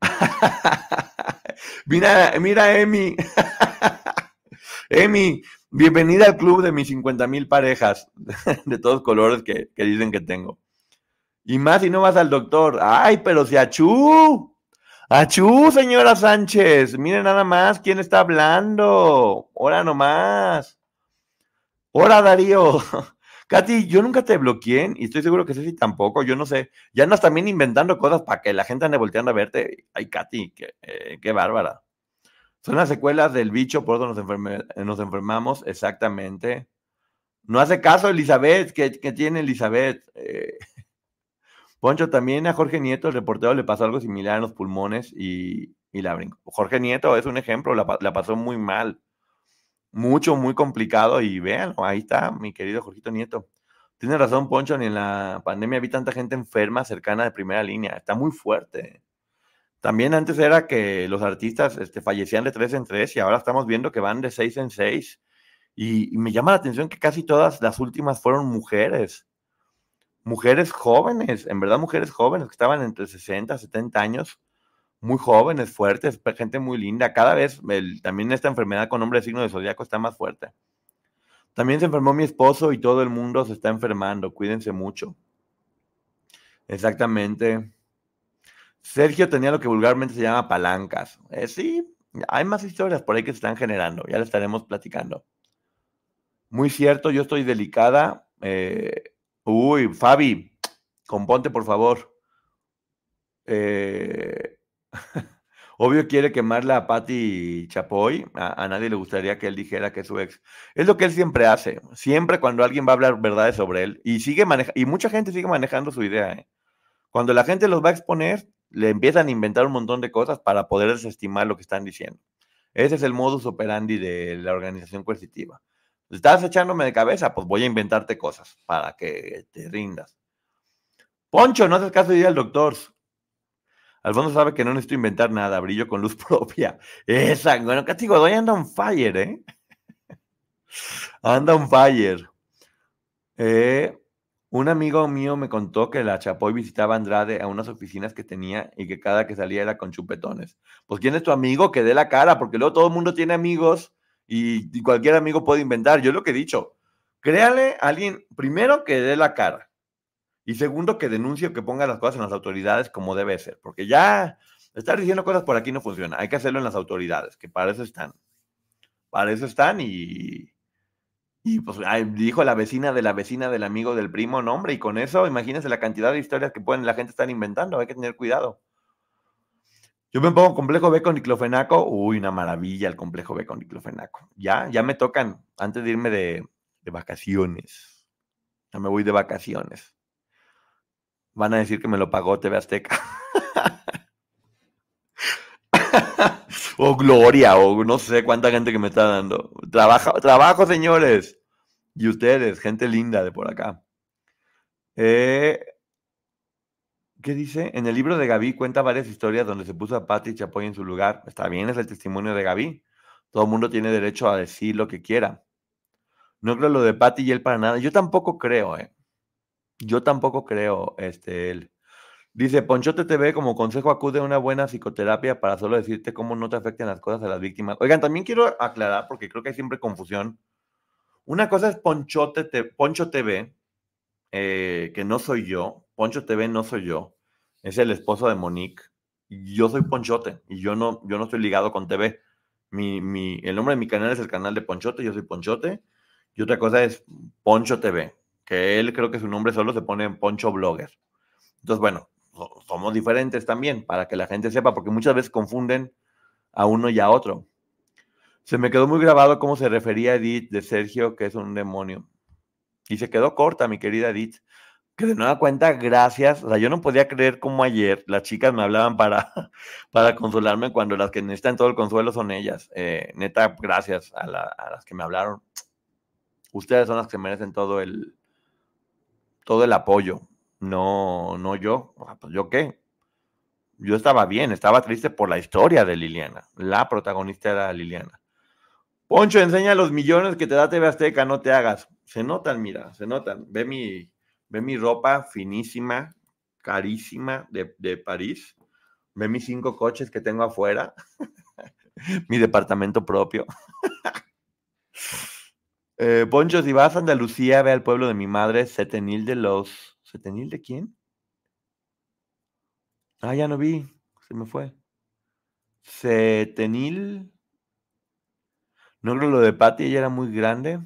mira, mira, Emi. Emi, Bienvenida al club de mis 50 mil parejas de todos colores que, dicen que tengo. Y más si no vas al doctor. Ay, pero si achú. Achú, señora Sánchez. Miren nada más quién está hablando. Ahora nomás. Hola, Darío. Katy, yo nunca te bloqueé y estoy seguro que Ceci tampoco. Yo no sé. Ya andas también inventando cosas para que la gente ande volteando a verte. Ay, Katy, qué, eh, qué bárbara. Son las secuelas del bicho por donde nos, enfermamos, exactamente. No hace caso Elizabeth, que, tiene Elizabeth. Eh, Poncho, también a Jorge Nieto, el reportero, le pasó algo similar en los pulmones y, la brincó. Jorge Nieto es un ejemplo, la, pasó muy mal. Mucho, muy complicado y vean, ahí está mi querido Jorgito Nieto. Tiene razón, Poncho, ni en la pandemia vi tanta gente enferma cercana de primera línea. Está muy fuerte. También antes era que los artistas este, fallecían de tres en tres y ahora estamos viendo que van de seis en seis. Y, me llama la atención que casi todas las últimas fueron mujeres. Mujeres jóvenes, en verdad mujeres jóvenes que estaban entre 60 y 70 años, muy jóvenes, fuertes, gente muy linda. Cada vez también esta enfermedad con nombre de signo de zodiaco está más fuerte. También se enfermó mi esposo y todo el mundo se está enfermando. Cuídense mucho. Exactamente. Sergio tenía lo que vulgarmente se llama palancas. Eh, sí, hay más historias por ahí que se están generando, ya le estaremos platicando. Muy cierto, yo estoy delicada. Eh, uy, Fabi, componte por favor. Eh, obvio quiere quemarla a Patti Chapoy. A, nadie le gustaría que él dijera que es su ex. Es lo que él siempre hace. Siempre cuando alguien va a hablar verdades sobre él. Y sigue y mucha gente sigue manejando su idea. Cuando la gente los va a exponer, le empiezan a inventar un montón de cosas para poder desestimar lo que están diciendo. Ese es el modus operandi de la organización coercitiva. Estás echándome de cabeza, pues voy a inventarte cosas para que te rindas. Poncho, no haces caso de ir al doctor. Alfonso sabe que no necesito inventar nada, brillo con luz propia. Esa, bueno, castigo, doy anda on fire, ¿eh? anda on fire. Eh, un amigo mío me contó que la Chapoy visitaba a Andrade a unas oficinas que tenía y que cada que salía era con chupetones. Pues ¿quién es tu amigo? Que dé la cara, porque luego todo el mundo tiene amigos y, cualquier amigo puede inventar. Yo lo que he dicho, créale a alguien, primero que dé la cara y segundo que denuncie o que ponga las cosas en las autoridades como debe ser, porque ya estar diciendo cosas por aquí no funciona. Hay que hacerlo en las autoridades, que para eso están. Para eso están y, Y pues dijo la vecina de la vecina del amigo del primo, nombre, y con eso, imagínense la cantidad de historias que pueden la gente estar inventando, hay que tener cuidado. Yo me pongo complejo B con diclofenaco, uy, una maravilla el complejo B con diclofenaco. Ya, ya me tocan antes de irme de, de vacaciones. Ya me voy de vacaciones. Van a decir que me lo pagó TV Azteca. o Gloria, o no sé cuánta gente que me está dando. Trabajo, trabajo, señores. Y ustedes, gente linda de por acá. Eh, ¿Qué dice? En el libro de Gaby cuenta varias historias donde se puso a Patty Chapoy en su lugar. Está bien, es el testimonio de Gaby. Todo el mundo tiene derecho a decir lo que quiera. No creo lo de Patty y él para nada. Yo tampoco creo, ¿eh? Yo tampoco creo, este, él. Dice, Ponchote TV como consejo acude a una buena psicoterapia para solo decirte cómo no te afecten las cosas a las víctimas. Oigan, también quiero aclarar, porque creo que hay siempre confusión. Una cosa es Ponchote Te- Poncho TV, eh, que no soy yo. Poncho TV no soy yo. Es el esposo de Monique. Yo soy Ponchote y yo no, yo no estoy ligado con TV. Mi, mi, el nombre de mi canal es el canal de Ponchote, yo soy Ponchote. Y otra cosa es Poncho TV, que él creo que su nombre solo se pone en Poncho Blogger. Entonces, bueno, so- somos diferentes también, para que la gente sepa, porque muchas veces confunden a uno y a otro. Se me quedó muy grabado cómo se refería Edith de Sergio, que es un demonio. Y se quedó corta, mi querida Edith. Que de nueva cuenta, gracias. O sea, yo no podía creer cómo ayer las chicas me hablaban para, para consolarme cuando las que necesitan todo el consuelo son ellas. Eh, neta, gracias a, a las que me hablaron. Ustedes son las que merecen todo el, todo el apoyo. No, no yo. Ah, Pues yo qué. Yo estaba bien, estaba triste por la historia de Liliana. La protagonista era Liliana. Poncho, enseña los millones que te da TV Azteca, no te hagas. Se notan, mira, se notan. Ve mi, ve mi ropa finísima, carísima de, de París. Ve mis cinco coches que tengo afuera. mi departamento propio. Eh, Poncho, si vas a Andalucía, ve al pueblo de mi madre, Setenil de los. ¿Setenil de quién? Ah, ya no vi. Se me fue. Setenil. No creo lo de Patty, ella era muy grande.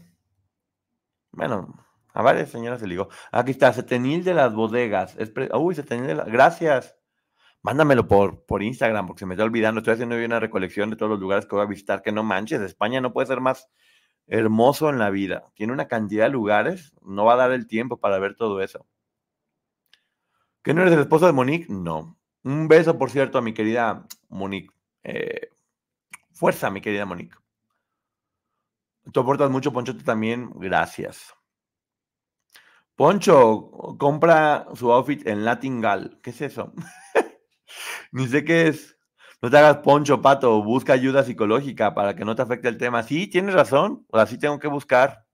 Bueno, a varias señoras se ligó. Aquí está, Setenil de las bodegas. Es Uy, Setenil de las. Gracias. Mándamelo por, por Instagram, porque se me está olvidando. Estoy haciendo hoy una recolección de todos los lugares que voy a visitar. Que no manches, España no puede ser más hermoso en la vida. Tiene una cantidad de lugares. No va a dar el tiempo para ver todo eso. ¿Que no eres el esposo de Monique? No. Un beso, por cierto, a mi querida Monique. Eh, fuerza, mi querida Monique. Tú aportas mucho, Poncho, tú también. Gracias. Poncho, compra su outfit en Latin Gal. ¿Qué es eso? Ni sé qué es. No te hagas poncho, pato. Busca ayuda psicológica para que no te afecte el tema. Sí, tienes razón. O sí tengo que buscar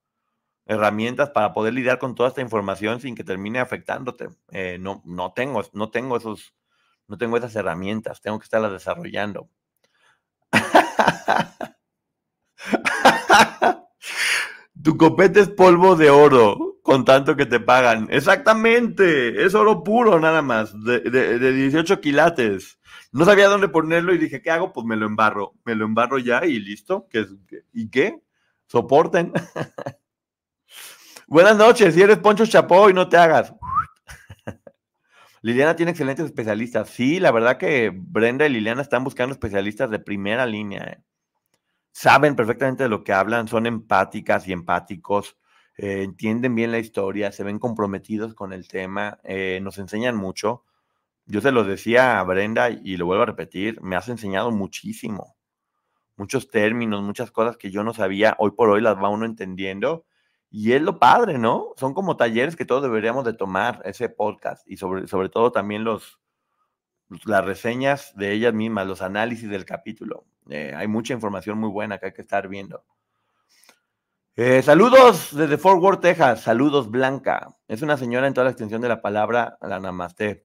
herramientas para poder lidiar con toda esta información sin que termine afectándote. Eh, no, no tengo, no tengo esos, no tengo esas herramientas. Tengo que estarlas desarrollando. Tu copete es polvo de oro con tanto que te pagan. Exactamente, es oro puro nada más, de, de- de 18 quilates. No sabía dónde ponerlo y dije, ¿qué hago? Pues me lo embarro. Me lo embarro ya y listo. ¿Qué es- qué- ¿Y qué? Soporten. Buenas noches, si eres Poncho Chapoy, no te hagas. Liliana tiene excelentes especialistas. Sí, la verdad que Brenda y Liliana están buscando especialistas de primera línea. ¿eh? Saben perfectamente de lo que hablan, son empáticas y empáticos, eh, entienden bien la historia, se ven comprometidos con el tema, eh, nos enseñan mucho. Yo se lo decía a Brenda y lo vuelvo a repetir, me has enseñado muchísimo, muchos términos, muchas cosas que yo no sabía, hoy por hoy las va uno entendiendo y es lo padre, ¿no? Son como talleres que todos deberíamos de tomar, ese podcast y sobre, sobre todo también los, las reseñas de ellas mismas, los análisis del capítulo. Eh, hay mucha información muy buena que hay que estar viendo. Eh, saludos desde Fort Worth, Texas. Saludos, Blanca. Es una señora en toda la extensión de la palabra, la namaste.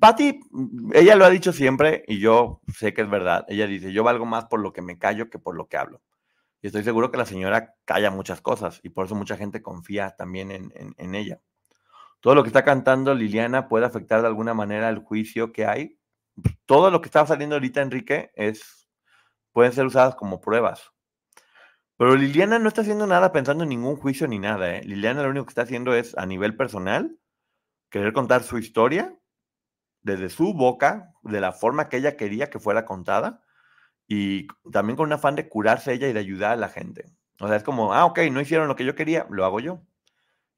Patty, ella lo ha dicho siempre y yo sé que es verdad. Ella dice, yo valgo más por lo que me callo que por lo que hablo. Y estoy seguro que la señora calla muchas cosas y por eso mucha gente confía también en, ella. Todo lo que está cantando Liliana puede afectar de alguna manera el juicio que hay. Todo lo que está saliendo ahorita, Enrique, es, pueden ser usadas como pruebas. Pero Liliana no está haciendo nada pensando en ningún juicio ni nada. ¿eh? Liliana lo único que está haciendo es, a nivel personal, querer contar su historia desde su boca, de la forma que ella quería que fuera contada, y también con un afán de curarse ella y de ayudar a la gente. O sea, es como, ah, ok, no hicieron lo que yo quería, lo hago yo.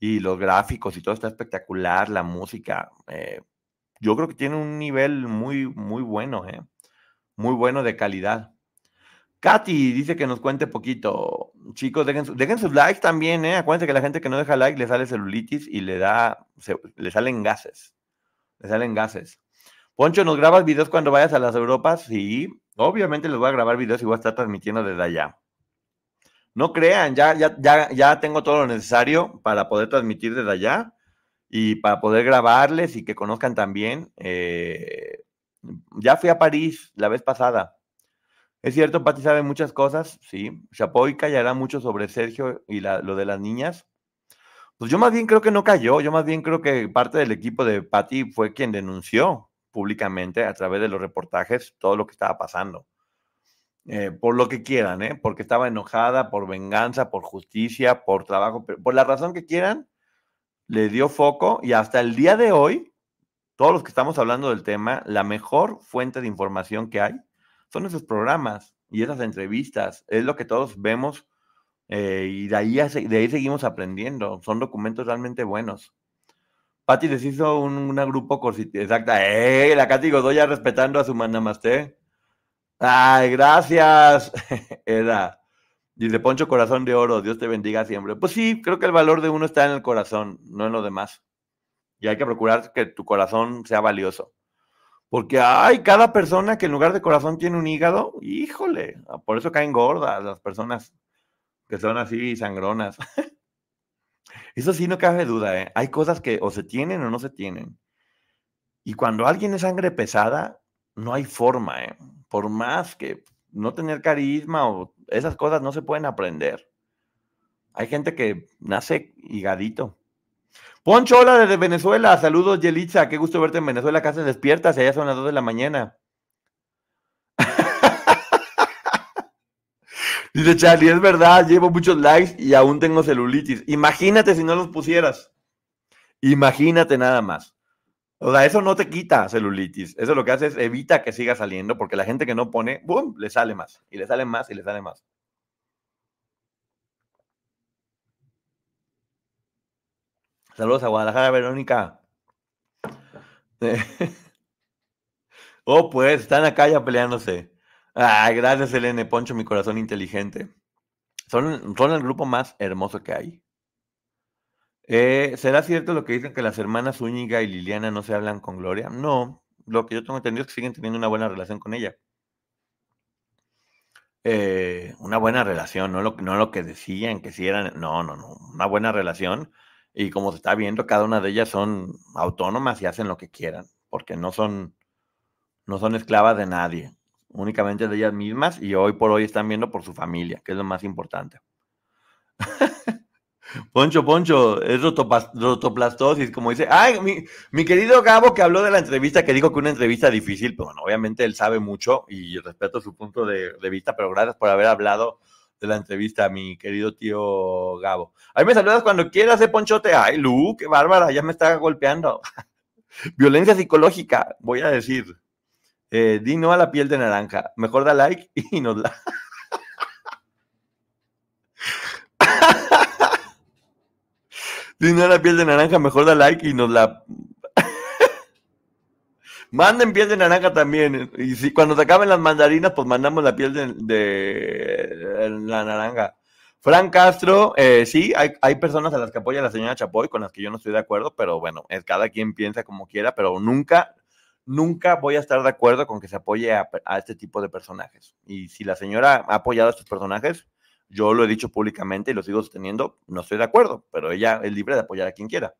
Y los gráficos y todo está espectacular, la música. eh, yo creo que tiene un nivel muy, muy bueno, ¿eh? Muy bueno de calidad. Katy dice que nos cuente poquito. Chicos, dejen, su- dejen sus likes también, ¿eh? Acuérdense que la gente que no deja like le sale celulitis y le da, se- le salen gases. Le salen gases. Poncho, ¿nos grabas videos cuando vayas a las Europas? Sí, obviamente les voy a grabar videos y voy a estar transmitiendo desde allá. No crean, ya, ya, ya, ya tengo todo lo necesario para poder transmitir desde allá y para poder grabarles y que conozcan también. eh, ya fui a París la vez pasada. Es cierto, Pati sabe muchas cosas, sí. Chapoy callará mucho sobre Sergio y lo de las niñas. Pues yo más bien creo que no cayó, yo más bien creo que parte del equipo de Patti fue quien denunció públicamente a través de los reportajes todo lo que estaba pasando. Eh, por lo que quieran, ¿eh? porque estaba enojada, por venganza, por justicia, por trabajo, por la razón que quieran, le dio foco y hasta el día de hoy, todos los que estamos hablando del tema, la mejor fuente de información que hay son esos programas y esas entrevistas, es lo que todos vemos eh, y de ahí, de ahí seguimos aprendiendo. Son documentos realmente buenos. Patti les hizo un grupo corsi- exacta. ¡Eh! La Katy Godoya respetando a su namaste. ¡Ay, gracias! Era. Dice Poncho Corazón de Oro, Dios te bendiga siempre. Pues sí, creo que el valor de uno está en el corazón, no en lo demás. Y hay que procurar que tu corazón sea valioso. Porque hay cada persona que en lugar de corazón tiene un hígado, híjole, por eso caen gordas las personas que son así sangronas. Eso sí, no cabe duda, ¿eh? Hay cosas que o se tienen o no se tienen. Y cuando alguien es sangre pesada, no hay forma, ¿eh? Por más que no tener carisma o esas cosas no se pueden aprender. Hay gente que nace higadito. Poncho, hola desde Venezuela. Saludos, Yelitza. Qué gusto verte en Venezuela. Casi despiertas. Allá son las 2 de la mañana. Dice Charlie, es verdad, llevo muchos likes y aún tengo celulitis. Imagínate si no los pusieras. Imagínate nada más. O sea, eso no te quita celulitis. Eso lo que hace es evita que siga saliendo porque la gente que no pone, ¡boom!, le sale más. Y le sale más y le sale más. Saludos a Guadalajara, Verónica. oh, pues, están acá ya peleándose. Ay, gracias, Elene Poncho, mi corazón inteligente. Son, son el grupo más hermoso que hay. Eh, ¿Será cierto lo que dicen que las hermanas Zúñiga y Liliana no se hablan con Gloria? No, lo que yo tengo entendido es que siguen teniendo una buena relación con ella. Eh, una buena relación, no lo, no lo que decían, que si eran, no, no, no, una buena relación. Y como se está viendo, cada una de ellas son autónomas y hacen lo que quieran, porque no son, no son esclavas de nadie, únicamente de ellas mismas y hoy por hoy están viendo por su familia, que es lo más importante. Poncho, Poncho, es rotoplastosis, como dice. Ay, mi, querido Gabo que habló de la entrevista, que dijo que una entrevista difícil, pero bueno, obviamente él sabe mucho y respeto su punto de, de vista, pero gracias por haber hablado de la entrevista, mi querido tío Gabo. Ahí me saludas cuando quieras, eh, Ponchote. Ay, Lu, qué bárbara, ya me está golpeando. Violencia psicológica, voy a decir. Eh, di no a la piel de naranja. Mejor da like y nos la. di no a la piel de naranja, mejor da like y nos la. Manden piel de naranja también. Y si cuando se acaben las mandarinas, pues mandamos la piel de, la naranja. Fran Castro, eh, sí, hay, hay personas a las que apoya la señora Chapoy, con las que yo no estoy de acuerdo, pero bueno, es cada quien piensa como quiera, pero nunca, nunca voy a estar de acuerdo con que se apoye a, este tipo de personajes. Y si la señora ha apoyado a estos personajes, Yo lo he dicho públicamente y lo sigo sosteniendo, no estoy de acuerdo, pero ella es libre de apoyar a quien quiera.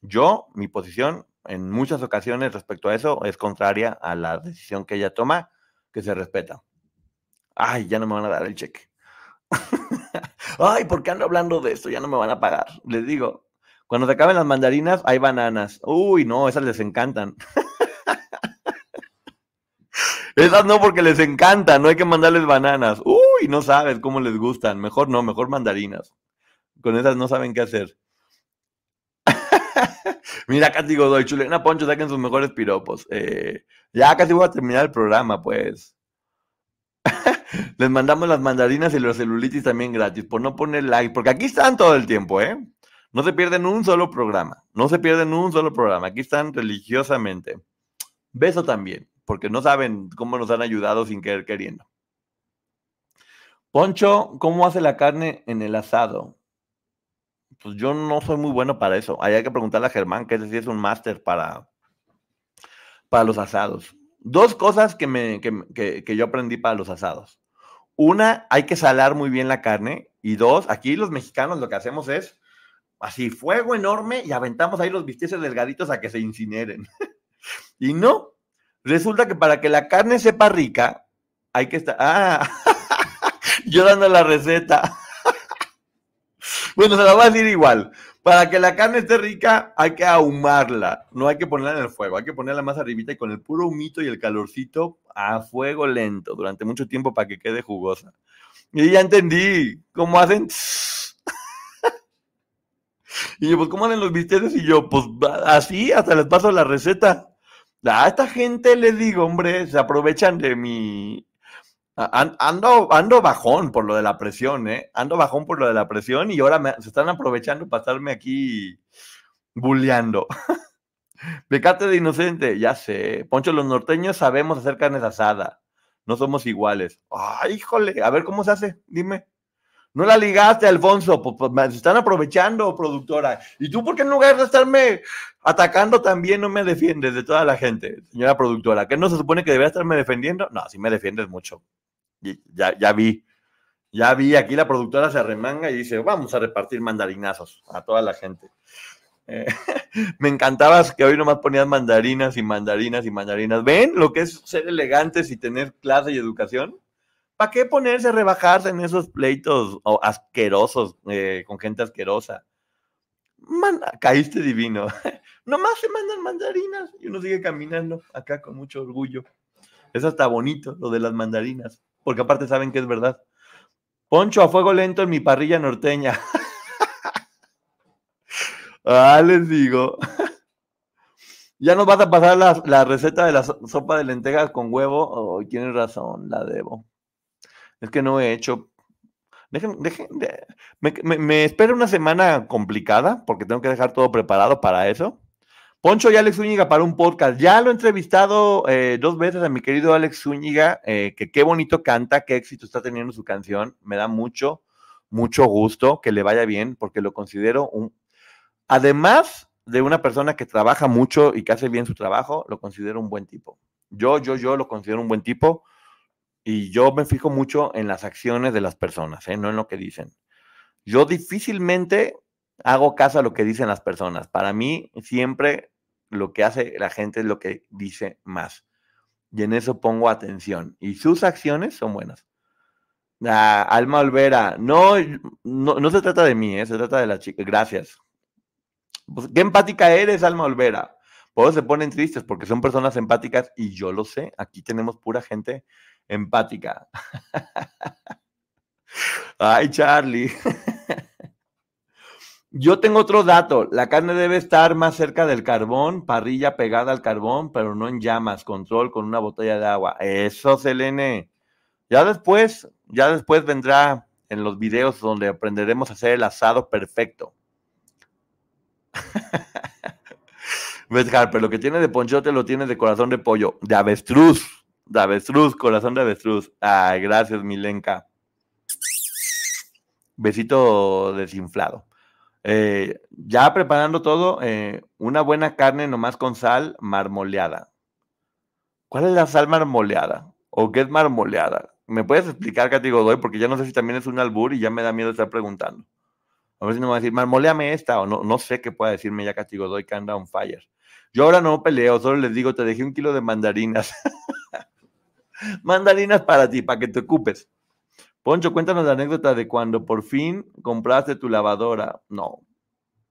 Yo, mi posición en muchas ocasiones respecto a eso es contraria a la decisión que ella toma, que se respeta. Ay, ya no me van a dar el cheque. Ay, ¿por qué ando hablando de esto? Ya no me van a pagar. Les digo, cuando se acaben las mandarinas, hay bananas. Uy, no, esas les encantan. esas no, porque les encantan, no hay que mandarles bananas. Uy, no sabes cómo les gustan. Mejor no, mejor mandarinas. Con esas no saben qué hacer. Mira, Katy Godoy, Chulena Poncho, saquen sus mejores piropos. Eh, ya casi voy a terminar el programa, pues. Les mandamos las mandarinas y los celulitis también gratis, por no poner like, porque aquí están todo el tiempo, ¿eh? No se pierden un solo programa, no se pierden un solo programa, aquí están religiosamente. Beso también, porque no saben cómo nos han ayudado sin querer queriendo. Poncho, ¿cómo hace la carne en el asado? Pues yo no soy muy bueno para eso. Hay que preguntarle a Germán, que ese sí es un máster para, para los asados. Dos cosas que, que, que yo aprendí para los asados. Una, hay que salar muy bien la carne. Y dos, aquí los mexicanos lo que hacemos es así, fuego enorme y aventamos ahí los bisteces delgaditos a que se incineren. y no, resulta que para que la carne sepa rica, hay que estar... Ah, yo dando la receta. bueno, se la voy a decir igual. Para que la carne esté rica, hay que ahumarla. No hay que ponerla en el fuego, hay que ponerla más arribita y con el puro humito y el calorcito a fuego lento durante mucho tiempo para que quede jugosa. Y ya entendí cómo hacen. y yo, pues, ¿cómo hacen los bisteces? Y yo, pues, así, hasta les paso la receta. A esta gente les digo, hombre, se aprovechan de mi, Ando, ando bajón por lo de la presión, ¿eh? Ando bajón por lo de la presión y ahora se están aprovechando para estarme aquí bulleando. Pecate de inocente, ya sé. Poncho, los norteños sabemos hacer carnes asadas. No somos iguales. Ay, híjole, a ver cómo se hace, dime. No la ligaste, Alfonso. Pues, se están aprovechando, productora. ¿Y tú por qué en lugar de estarme atacando también no me defiendes de toda la gente, señora productora? ¿Qué no se supone que debería estarme defendiendo? No, sí me defiendes mucho ya, ya vi, ya vi, aquí la productora se arremanga y dice, vamos a repartir mandarinazos a toda la gente. Eh, me encantaba que hoy nomás ponían mandarinas y mandarinas y mandarinas. ¿Ven lo que es ser elegantes y tener clase y educación? ¿Para qué ponerse a rebajarse en esos pleitos asquerosos eh, con gente asquerosa? caíste divino. Nomás se mandan mandarinas y uno sigue caminando acá con mucho orgullo. Es hasta bonito lo de las mandarinas porque aparte saben que es verdad. Poncho a fuego lento en mi parrilla norteña. ah, les digo. ya nos vas a pasar la, receta de la sopa de lentejas con huevo. Oh, tienes razón, la debo. Es que no he hecho. Dejen, dejen, me, me, espera una semana complicada porque tengo que dejar todo preparado para eso. Poncho y Alex Zúñiga para un podcast. Ya lo he entrevistado eh, dos veces a mi querido Alex Zúñiga, eh, que qué bonito canta, qué éxito está teniendo su canción. Me da mucho, mucho gusto que le vaya bien, porque lo considero un... Además de una persona que trabaja mucho y que hace bien su trabajo, lo considero un buen tipo. Yo, yo, yo lo considero un buen tipo y yo me fijo mucho en las acciones de las personas, ¿eh? no en lo que dicen. Yo difícilmente hago caso a lo que dicen las personas. Para mí, siempre lo que hace la gente es lo que dice más. Y en eso pongo atención. Y sus acciones son buenas. Alma Olvera, no, no, se trata de mí, ¿eh? se trata de la chica. Gracias. Pues, qué empática eres, Alma Olvera. Por se ponen tristes porque son personas empáticas y yo lo sé. Aquí tenemos pura gente empática. Ay, Charlie. Yo tengo otro dato. La carne debe estar más cerca del carbón, parrilla pegada al carbón, pero no en llamas. Control con una botella de agua. Eso, Selene. Ya después, ya después vendrá en los videos donde aprenderemos a hacer el asado perfecto. Ves, pero lo que tiene de ponchote lo tiene de corazón de pollo, de avestruz, de avestruz, corazón de avestruz. Ay, gracias, Milenka. Besito desinflado. Eh, ya preparando todo, eh, una buena carne nomás con sal marmoleada. ¿Cuál es la sal marmoleada? ¿O qué es marmoleada? ¿Me puedes explicar, Katy Godoy? Porque ya no sé si también es un albur y ya me da miedo estar preguntando. A ver si no me va a decir, marmoleame esta o no, no sé qué pueda decirme ya Katy Godoy que anda on fire. Yo ahora no peleo, solo les digo, te dejé un kilo de mandarinas. mandarinas para ti, para que te ocupes. Poncho, cuéntanos la anécdota de cuando por fin compraste tu lavadora. No.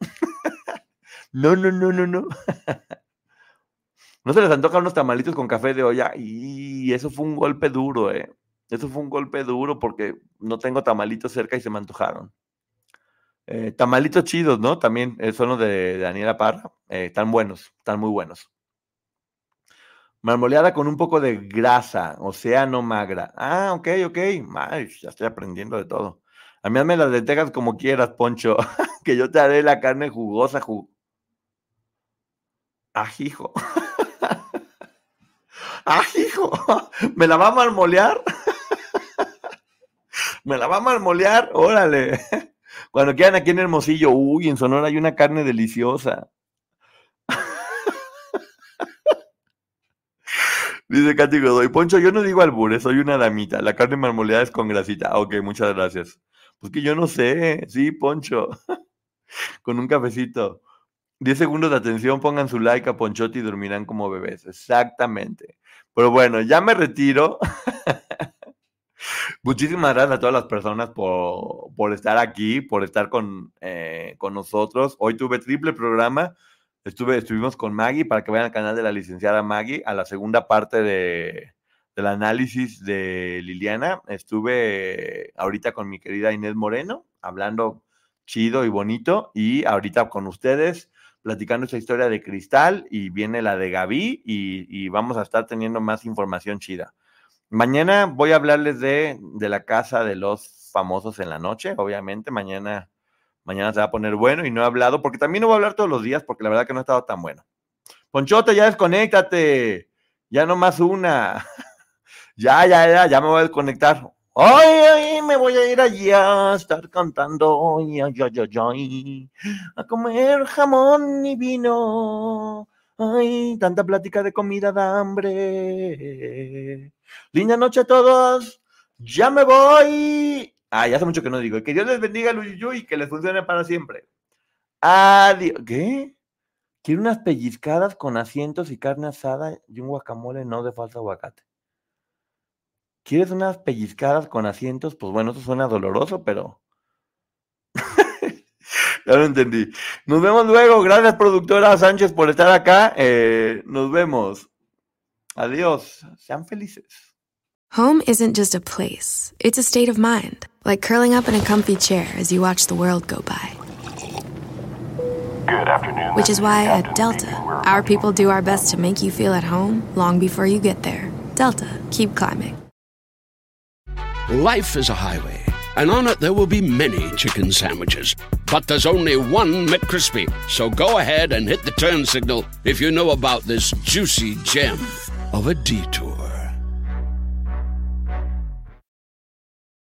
no, no, no, no, no. no se les antojan unos tamalitos con café de olla. Y eso fue un golpe duro, ¿eh? Eso fue un golpe duro porque no tengo tamalitos cerca y se me antojaron. Eh, tamalitos chidos, ¿no? También eh, son los de, Daniela Parra. Eh, están buenos, están muy buenos. Marmoleada con un poco de grasa, o magra. Ah, ok, ok. Ay, ya estoy aprendiendo de todo. A mí hazme las lentejas como quieras, Poncho, que yo te haré la carne jugosa. Ju Ajijo. Ajijo. ¿Me la va a marmolear? ¿Me la va a marmolear? Órale. Cuando quieran aquí en Hermosillo, uy, en Sonora hay una carne deliciosa. Dice Katy Godoy, Poncho, yo no digo albures, soy una damita. La carne marmoleada es con grasita. Ok, muchas gracias. Pues que yo no sé. Sí, Poncho. con un cafecito. 10 segundos de atención, pongan su like a Ponchote y dormirán como bebés. Exactamente. Pero bueno, ya me retiro. Muchísimas gracias a todas las personas por, estar aquí, por estar con, eh, con nosotros. Hoy tuve triple programa. Estuve, estuvimos con Maggie para que vayan al canal de la licenciada Maggie a la segunda parte de, del análisis de Liliana. Estuve ahorita con mi querida Inés Moreno, hablando chido y bonito, y ahorita con ustedes platicando esa historia de Cristal y viene la de Gaby y, vamos a estar teniendo más información chida. Mañana voy a hablarles de, de, la casa de los famosos en la noche, obviamente. Mañana, mañana se va a poner bueno y no he hablado, porque también no voy a hablar todos los días, porque la verdad que no ha estado tan bueno. Ponchote, ya desconéctate. Ya no más una. ya, ya, ya, ya me voy a desconectar. Ay, ay, me voy a ir allí a estar cantando. Ay, a comer jamón y vino. Ay, tanta plática de comida da hambre. Linda noche a todos. Ya me voy. Ah, ya hace mucho que no digo. Que Dios les bendiga, Luyu, y que les funcione para siempre. Adiós. ¿Qué? Quiero unas pellizcadas con asientos y carne asada y un guacamole no de falsa aguacate. ¿Quieres unas pellizcadas con asientos? Pues bueno, eso suena doloroso, pero. ya lo entendí. Nos vemos luego. Gracias, productora Sánchez, por estar acá. Eh, nos vemos. Adiós. Sean felices. Home isn't just a place, it's a state of mind, like curling up in a comfy chair as you watch the world go by. Good afternoon. Which is why at Delta, our people do our best to make you feel at home long before you get there. Delta, keep climbing. Life is a highway, and on it there will be many chicken sandwiches. But there's only one McCrispy. So go ahead and hit the turn signal if you know about this juicy gem of a detour.